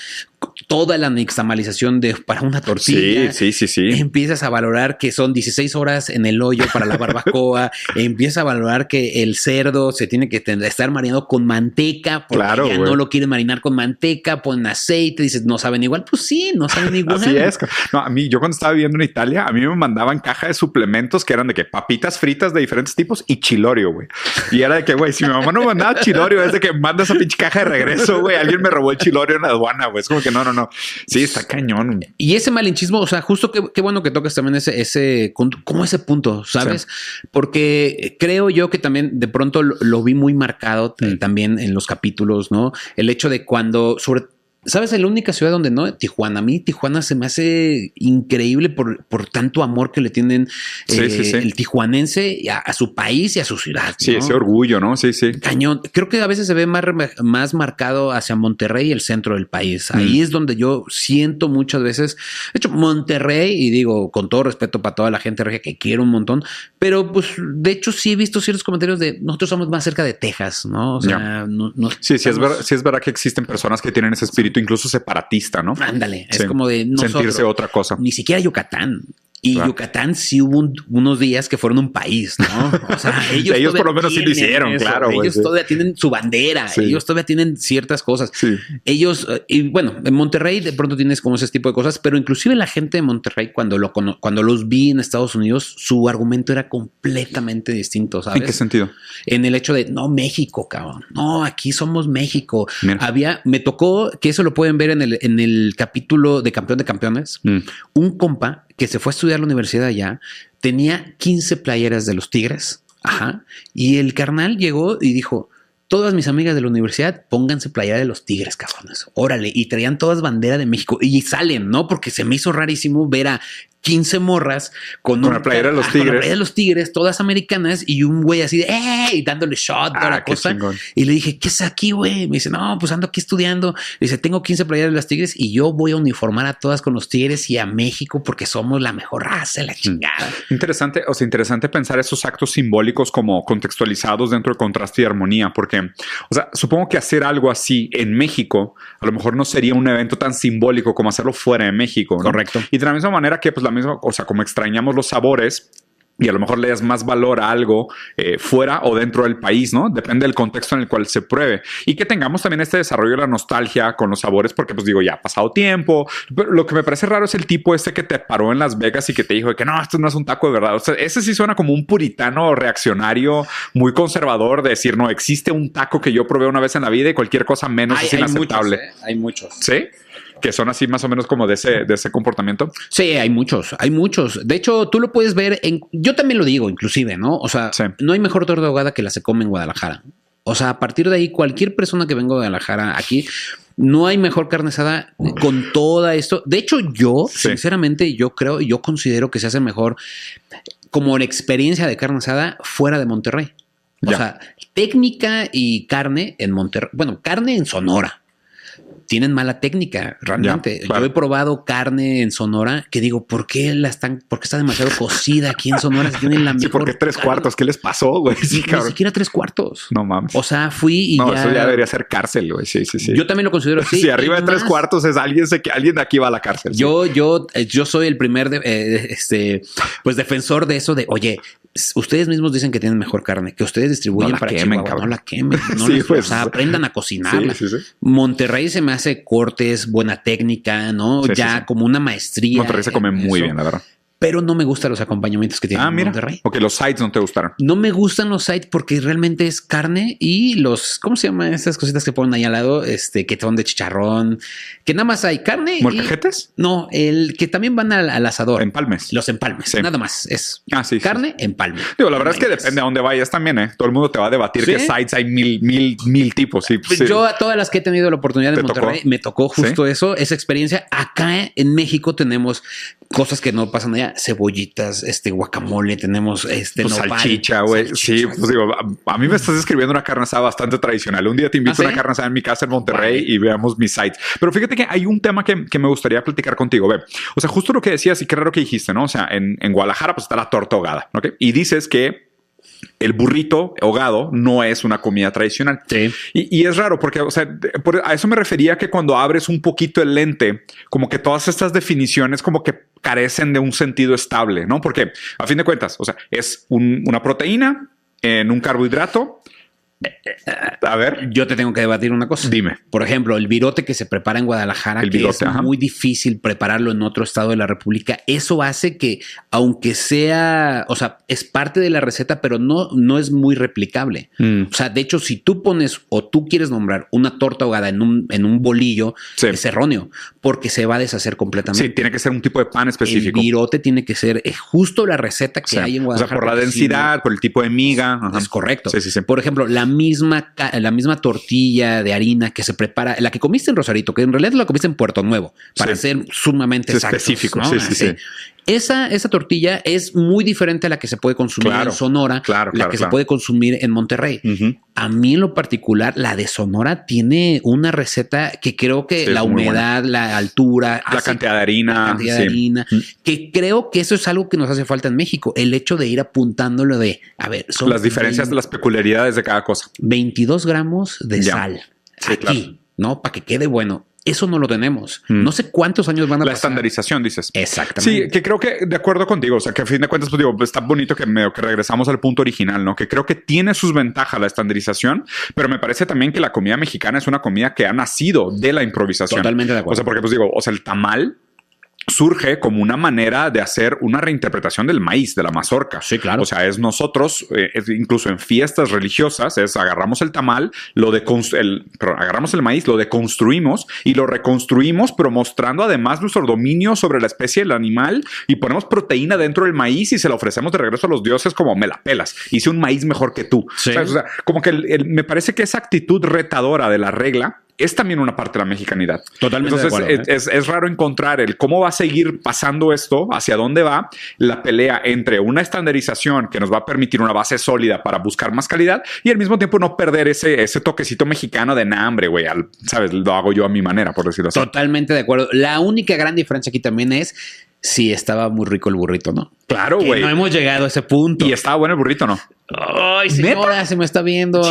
toda la nixtamalización de para una tortilla. Sí, sí, sí, sí. Empiezas a valorar que son 16 horas en el hoyo para la barbacoa. empiezas a valorar que el cerdo se tiene que estar marinado con manteca porque Claro, ya no lo quieren marinar con manteca, ponen aceite. Dices, no saben igual. Pues sí, no saben igual. Así es. No, a mí, yo cuando estaba viviendo en Italia, a mí me mandaban caja de suplementos que eran de que papitas fritas de diferentes tipos y chilorio, güey. Y era de que, güey, si mi mamá no me mandaba chilorio, es de que manda esa pinche caja de regreso, güey. Alguien me robó el chilorio en la aduana, güey. Es como que no, no, no. Sí, está cañón. Y ese malinchismo, o sea, justo qué, qué bueno que tocas también ese, ese, como ese punto, ¿sabes? Porque creo yo que también de pronto lo, lo vi muy marcado eh, Mm. también en los capítulos, ¿no? El hecho de cuando, sobre, ¿sabes? La única ciudad donde no, Tijuana. A mí Tijuana se me hace increíble por, por tanto amor que le tienen Sí, eh, sí, sí. el tijuanense a, a su país y a su ciudad. Sí, ¿no? ese orgullo, ¿no? Sí, sí. Cañón. Creo que a veces se ve más, más marcado hacia Monterrey y el centro del país. Ahí Mm. es donde yo siento muchas veces. De hecho, Monterrey, y digo con todo respeto para toda la gente regia que quiero un montón, pero pues de hecho sí he visto ciertos comentarios de nosotros somos más cerca de Texas, ¿no? O sea, no, no Sí, sí es, estamos- ver- sí es verdad que existen personas que tienen ese espíritu incluso separatista, ¿no? Ándale, es Sí. como de nosotros. Sentirse otra cosa. Ni siquiera Yucatán. Y. Yucatán sí hubo un- unos días que fueron un país, ¿no? O sea, ellos, Ellos por lo menos sí lo hicieron, claro, Ellos todavía tienen su bandera, Sí. ellos todavía tienen ciertas cosas. Sí. Ellos, eh, y bueno, en Monterrey de pronto tienes como ese tipo de cosas, pero inclusive la gente de Monterrey, cuando, lo, cuando los vi en Estados Unidos, su argumento era completamente distinto, ¿sabes? ¿En qué sentido? en el hecho de no México, cabrón. No, aquí somos México. Mira. Había, me tocó que eso lo pueden ver en el, en el capítulo de Campeón de Campeones. Mm. Un compa que se fue a estudiar a la universidad allá tenía 15 playeras de los Tigres. Ajá. Y el carnal llegó y dijo: Todas mis amigas de la universidad, pónganse playera de los Tigres, cabrones. Órale. Y traían todas bandera de México y salen, ¿no? Porque se me hizo rarísimo ver a 15 morras con, una playera de los tigres. Con la de los tigres, todas americanas, y un güey así de ¡eh! dándole shot, toda la ah, cosa. Y le dije, ¿qué es aquí, güey? Me dice, no, pues ando aquí estudiando. dice, tengo 15 playeras de los tigres y yo voy a uniformar a todas con los tigres y a México porque somos la mejor raza, la mm. chingada. Interesante, o sea, interesante pensar esos actos simbólicos como contextualizados dentro de contraste y armonía, porque, o sea, supongo que hacer algo así en México a lo mejor no sería un evento tan simbólico como hacerlo fuera de México. Correcto. Y de la misma manera que, pues, la misma, o sea, como extrañamos los sabores, y a lo mejor le das más valor a algo eh, fuera o dentro del país, ¿no? Depende del contexto en el cual se pruebe. Y que tengamos también este desarrollo de la nostalgia con los sabores, porque pues digo, ya ha pasado tiempo. Pero lo que me parece raro es el tipo este que te paró en Las Vegas y que te dijo que no, esto no es un taco de verdad. O sea, ese sí suena como un puritano reaccionario muy conservador de decir, no, existe un taco que yo probé una vez en la vida y cualquier cosa menos es inaceptable. ¿eh? Hay muchos. Sí que son así más o menos como de ese, de ese comportamiento. Sí, hay muchos, hay muchos. De hecho, tú lo puedes ver en, yo también lo digo, inclusive, ¿no? O sea, no hay mejor torta ahogada que la se come en Guadalajara. O sea, a partir de ahí, cualquier persona que venga de Guadalajara aquí, no hay mejor carne asada con todo esto. De hecho, yo, sinceramente, yo creo, yo considero que se hace mejor como la experiencia de carne asada fuera de Monterrey. O sea, técnica y carne en Monterrey. Bueno, carne en Sonora tienen mala técnica, realmente. Yo he probado carne en Sonora que digo, ¿por qué la están, por qué está demasiado cocida aquí en Sonora? Si tienen la mejor. Sí, porque tres cuartos, ¿qué les pasó, güey? Sí, Ni siquiera tres cuartos. No mames. O sea, fui y. No, eso ya debería ser cárcel, güey. Sí, sí, sí. Yo también lo considero así. Si arriba de tres cuartos es alguien, que alguien de aquí va a la cárcel. Yo, yo, eh, yo soy el primer, eh, este, pues defensor de eso de, oye, ustedes mismos dicen que tienen mejor carne, que ustedes distribuyen para quemen, no la quemen, no pues, o sea, aprendan a cocinarla. Monterrey se me hace cortes, buena técnica, ¿no? ya como una maestría. Monterrey se come muy bien, la verdad pero no me gustan los acompañamientos que tiene ah, mira. Monterrey. Ok, los sides no te gustaron. No me gustan los sides porque realmente es carne y los, ¿cómo se llaman estas cositas que ponen ahí al lado? Este, que son de chicharrón, que nada más hay carne. ¿Molcajetes? No, el que también van al, asador. Empalmes. Los empalmes, nada más. Es ah, sí, carne, empalme. Digo, la verdad es que depende a dónde vayas también, ¿eh? Todo el mundo te va a debatir que sides hay mil, mil, mil tipos. Yo a todas las que he tenido la oportunidad de Monterrey me tocó justo eso, esa experiencia. Acá en México tenemos cosas que no pasan allá, cebollitas, este guacamole, tenemos este pues salchicha, güey. Sí, pues digo, a, mí me estás escribiendo una carne asada bastante tradicional. Un día te invito ¿Ah, a una carne asada en mi casa en Monterrey y veamos mis sites. Pero fíjate que hay un tema que, me gustaría platicar contigo. Ve, o sea, justo lo que decías y qué raro que dijiste, ¿no? O sea, en, en Guadalajara pues está la torta ahogada, ¿ok? Y dices que el burrito ahogado no es una comida tradicional. Sí. Y, es raro porque, o sea, a eso me refería que cuando abres un poquito el lente, como que todas estas definiciones como que carecen de un sentido estable, ¿no? Porque a fin de cuentas, o sea, es una proteína en un carbohidrato a ver, yo te tengo que debatir una cosa. Dime. Por ejemplo, el virote que se prepara en Guadalajara, que es muy difícil prepararlo en otro estado de la República, eso hace que, aunque sea, o sea, es parte de la receta, pero no, no es muy replicable. Mm. O sea, de hecho, si tú pones o tú quieres nombrar una torta ahogada en un, en un bolillo, es erróneo, porque se va a deshacer completamente. Sí, tiene que ser un tipo de pan específico. El virote tiene que ser justo la receta que hay en Guadalajara. O sea, por la densidad, por el tipo de miga. Es correcto. Sí, sí, por ejemplo, la misma, la misma tortilla de harina que se prepara, la que comiste en Rosarito, que en realidad la comiste en Puerto Nuevo, para ser sumamente específico. Sí, sí, sí. Esa, esa tortilla es muy diferente a la que se puede consumir en Sonora, claro, la que se puede consumir en Monterrey. A mí en lo particular, la de Sonora tiene una receta que creo que la humedad, la altura, la cantidad de harina, la cantidad de harina, que creo que eso es algo que nos hace falta en México, el hecho de ir apuntándolo de, a ver, son las diferencias, las peculiaridades de cada cosa. 22 gramos de sal aquí, ¿no? Para que quede bueno eso no lo tenemos. Mm. No sé cuántos años van a la estandarización, dices. Exactamente. Sí, que creo que de acuerdo contigo, o sea, que a fin de cuentas, pues digo, está bonito que, que regresamos al punto original, ¿no? Que creo que tiene sus ventajas la estandarización, pero me parece también que la comida mexicana es una comida que ha nacido de la improvisación. Totalmente de acuerdo. O sea, porque pues digo, o sea, el tamal surge como una manera de hacer una reinterpretación del maíz, de la mazorca. Sí, claro. O sea, es nosotros, eh, incluso en fiestas religiosas, es agarramos el tamal, lo de el, agarramos el maíz, lo deconstruimos y lo reconstruimos, pero mostrando además nuestro dominio sobre la especie del animal y ponemos proteína dentro del maíz y se la ofrecemos de regreso a los dioses como me la pelas. Hice un maíz mejor que tú. O sea, como que me parece que esa actitud retadora de la regla es también una parte de la mexicanidad. Totalmente. Entonces, es, es, raro encontrar el cómo va a seguir pasando esto, hacia dónde va la pelea entre una estandarización que nos va a permitir una base sólida para buscar más calidad y al mismo tiempo no perder ese, ese toquecito mexicano de hambre, güey. Sabes, lo hago yo a mi manera, por decirlo así. Totalmente de acuerdo. La única gran diferencia aquí también es si estaba muy rico el burrito, ¿no? Claro, güey. No hemos llegado a ese punto. Y estaba bueno el burrito, ¿no? Ay, señora, se me está viendo.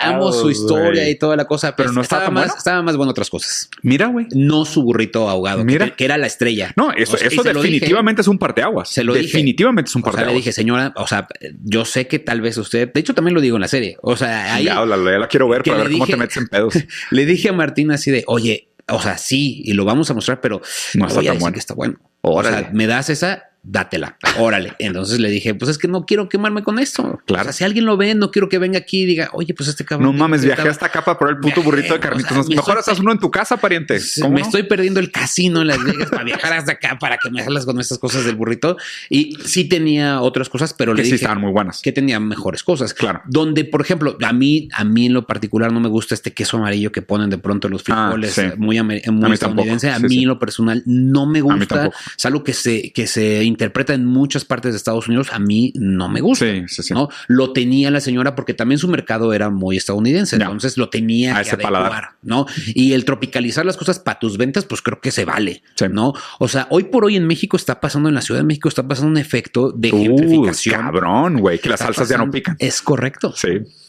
Amo su historia y toda la cosa. Pero, no estaba, más, estaba más bueno otras cosas. Mira, güey. No su burrito ahogado. Mira. Que, era la estrella. No, eso, eso definitivamente es un parteaguas. Se lo definitivamente es un parteaguas. O sea, le dije, señora, o sea, yo sé que tal vez usted, de hecho también lo digo en la serie. O sea, ahí. Ya, la, la quiero ver para ver cómo te metes en pedos. le dije a Martín así de, oye, o sea, sí, y lo vamos a mostrar, pero no está tan bueno. que está bueno. O sea, me das esa dátela, órale. Entonces le dije, pues es que no quiero quemarme con esto. Claro. O sea, si alguien lo ve, no quiero que venga aquí y diga, oye, pues este cabrón. No mames, viajé hasta acá para por el puto burrito de carnitos. mejor haces uno en tu casa, pariente. Me estoy perdiendo el casino en Las Vegas para viajar hasta acá para que me hagas con estas cosas del burrito. Y sí tenía otras cosas, pero que le dije sí estaban muy buenas. Que tenía mejores cosas. Claro. Donde, por ejemplo, a mí, a mí en lo particular no me gusta este queso amarillo que ponen de pronto los ah, frijoles muy, muy a estadounidense. A mí, en lo personal no me gusta. Es algo que se, que se interpreta en muchas partes de Estados Unidos, a mí no me gusta. ¿no? Lo tenía la señora porque también su mercado era muy estadounidense, entonces lo tenía que adecuar, ¿no? Y el tropicalizar las cosas para tus ventas, pues creo que se vale, ¿no? O sea, hoy por hoy en México está pasando, en la Ciudad de México está pasando un efecto de uh, gentrificación. cabrón, güey, que las salsas ya no pican. Es correcto. Sí.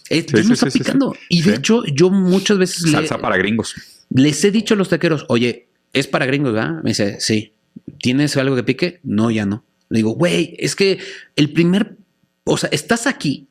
Eh, ya no está picando. Y de hecho, yo muchas veces... Salsa para gringos. Les he dicho a los taqueros, oye, es para gringos, ¿verdad? Me dice, sí. ¿Tienes algo que pique? No, ya no. Le digo, güey, es que el primer, o sea, estás aquí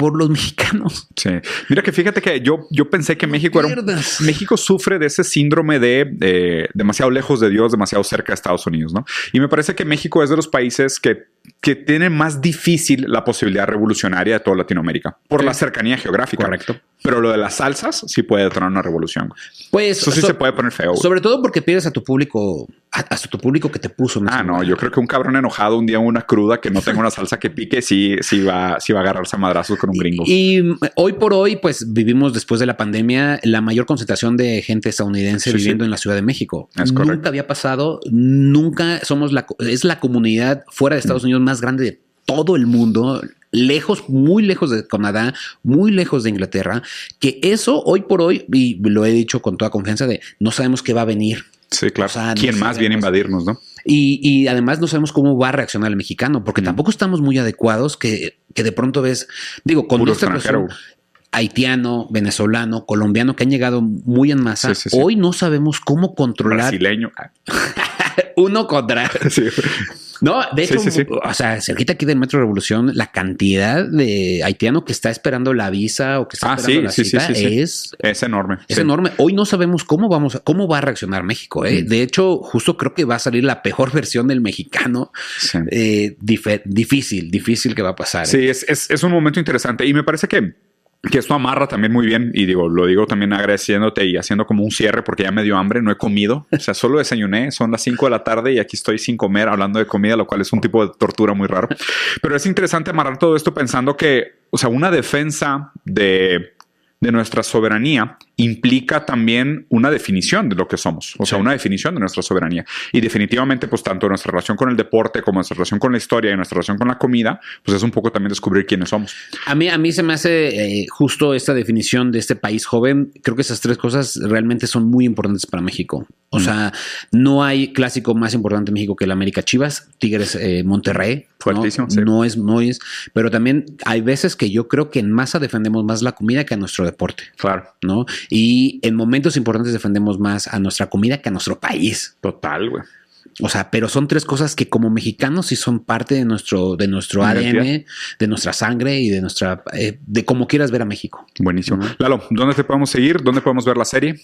por los mexicanos. Sí. Mira que fíjate que yo, yo pensé que México era México sufre de ese síndrome de demasiado lejos de Dios, demasiado cerca de Estados Unidos, ¿no? Y me parece que México es de los países que, que tiene más difícil la posibilidad revolucionaria de toda Latinoamérica por la cercanía geográfica. Correcto. Pero lo de las salsas sí puede tener una revolución. Pues eso sí se puede poner feo. Sobre todo porque pierdes a tu público, a, tu público que te puso. Ah, no, yo creo que un cabrón enojado un día una cruda que no tenga una salsa que pique, sí, sí va, sí va a agarrarse a madrazos con un gringo. Y, hoy por hoy, pues vivimos después de la pandemia la mayor concentración de gente estadounidense viviendo en la Ciudad de México. Es nunca había pasado, nunca somos la, es la comunidad fuera de Estados mm. Unidos más grande de todo el mundo lejos, muy lejos de Canadá, muy lejos de Inglaterra, que eso hoy por hoy, y lo he dicho con toda confianza, de no sabemos qué va a venir. Sí, claro. ¿Quién más viene a invadirnos, no? Y, además no sabemos cómo va a reaccionar el mexicano, porque tampoco estamos muy adecuados que, que, de pronto ves, digo, con esta haitiano, venezolano, colombiano que han llegado muy en masa. Hoy no sabemos cómo controlar. Brasileño. Uno contra. No, de hecho, o sea, cerquita aquí del Metro Revolución, la cantidad de haitiano que está esperando la visa o que está ah, esperando la cita es, es enorme. Es enorme. Hoy no sabemos cómo vamos, a, cómo va a reaccionar México. ¿eh? Mm. De hecho, justo creo que va a salir la peor versión del mexicano. Eh, difícil, difícil que va a pasar. Sí, ¿eh? es, es, es un momento interesante y me parece que que esto amarra también muy bien y digo, lo digo también agradeciéndote y haciendo como un cierre porque ya me dio hambre, no he comido, o sea, solo desayuné, son las 5 de la tarde y aquí estoy sin comer hablando de comida, lo cual es un tipo de tortura muy raro. Pero es interesante amarrar todo esto pensando que, o sea, una defensa de de nuestra soberanía implica también una definición de lo que somos, o sea, una definición de nuestra soberanía. Y definitivamente, pues tanto nuestra relación con el deporte como nuestra relación con la historia y nuestra relación con la comida, pues es un poco también descubrir quiénes somos. A mí, a mí se me hace eh, justo esta definición de este país joven. Creo que esas tres cosas realmente son muy importantes para México. O mm. sea, no hay clásico más importante en México que el América Chivas, Tigres eh, Monterrey. Fuertísimo. ¿no? no es, no es, pero también hay veces que yo creo que en masa defendemos más la comida que a nuestro deporte. Claro. ¿No? Y en momentos importantes defendemos más a nuestra comida que a nuestro país. Total, güey. O sea, pero son tres cosas que como mexicanos sí son parte de nuestro, de nuestro ADN, de nuestra sangre y de nuestra, eh, de cómo quieras ver a México. Buenísimo. Lalo, ¿dónde te podemos seguir? ¿Dónde podemos ver la serie?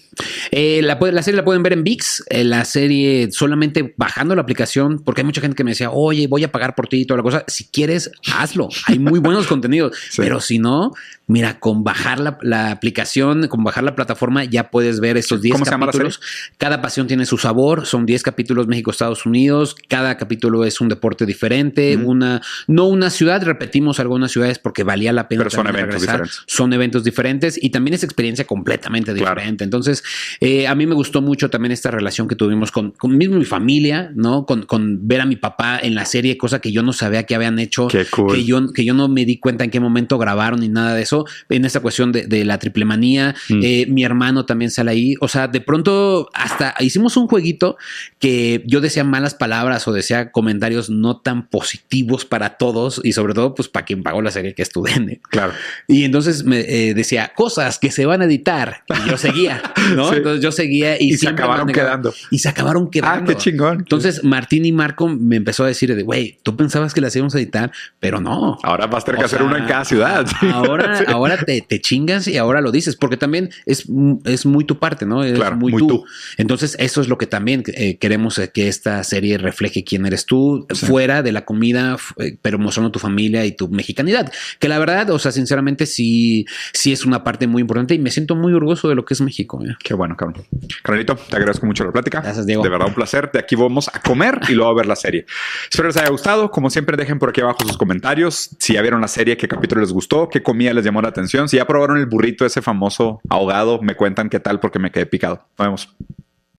Eh, la, la, serie la pueden ver en VIX, eh, la serie solamente bajando la aplicación, porque hay mucha gente que me decía, oye, voy a pagar por ti y toda la cosa. Si quieres, hazlo. Hay muy buenos contenidos, pero si no, Mira, con bajar la, aplicación, con bajar la plataforma, ya puedes ver esos 10 capítulos. Cada pasión tiene su sabor. Son 10 capítulos México-Estados Unidos. Cada capítulo es un deporte diferente. Una, no una ciudad, repetimos algunas ciudades porque valía la pena. Pero son eventos diferentes. Son eventos diferentes y también es experiencia completamente diferente. Entonces, eh, a mí me gustó mucho también esta relación que tuvimos con, con mismo mi familia, ¿no? Con, con, ver a mi papá en la serie, cosa que yo no sabía que habían hecho. que, yo, que yo no me di cuenta en qué momento grabaron ni nada de eso. En esta cuestión de, la triple manía, mm. eh, mi hermano también sale ahí. O sea, de pronto hasta hicimos un jueguito que yo decía malas palabras o decía comentarios no tan positivos para todos y sobre todo pues para quien pagó la serie que es tu Claro. Y entonces me eh, decía cosas que se van a editar y yo seguía, ¿no? Entonces yo seguía y, se acabaron quedando. Y se acabaron quedando. Ah, qué chingón. Entonces Martín y Marco me empezó a decir de, güey, tú pensabas que las íbamos a editar, pero no. Ahora vas a tener que hacer una en cada ciudad. Ahora, ahora te, chingas y ahora lo dices, porque también es, es muy tu parte, ¿no? Es muy, tú. Entonces eso es lo que también eh, queremos eh, que esta serie refleje quién eres tú, fuera de la comida, eh, pero mostrando tu familia y tu mexicanidad. Que la verdad, o sea, sinceramente sí, sí es una parte muy importante y me siento muy orgulloso de lo que es México. Qué bueno, cabrón. Carlito, te agradezco mucho la plática. Gracias, Diego. De verdad, un placer. De aquí vamos a comer y luego a ver la serie. Espero les haya gustado. Como siempre, dejen por aquí abajo sus comentarios. Si ya vieron la serie, qué capítulo les gustó, qué comida les la atención. Si ya probaron el burrito ese famoso ahogado, me cuentan qué tal porque me quedé picado. Nos vemos.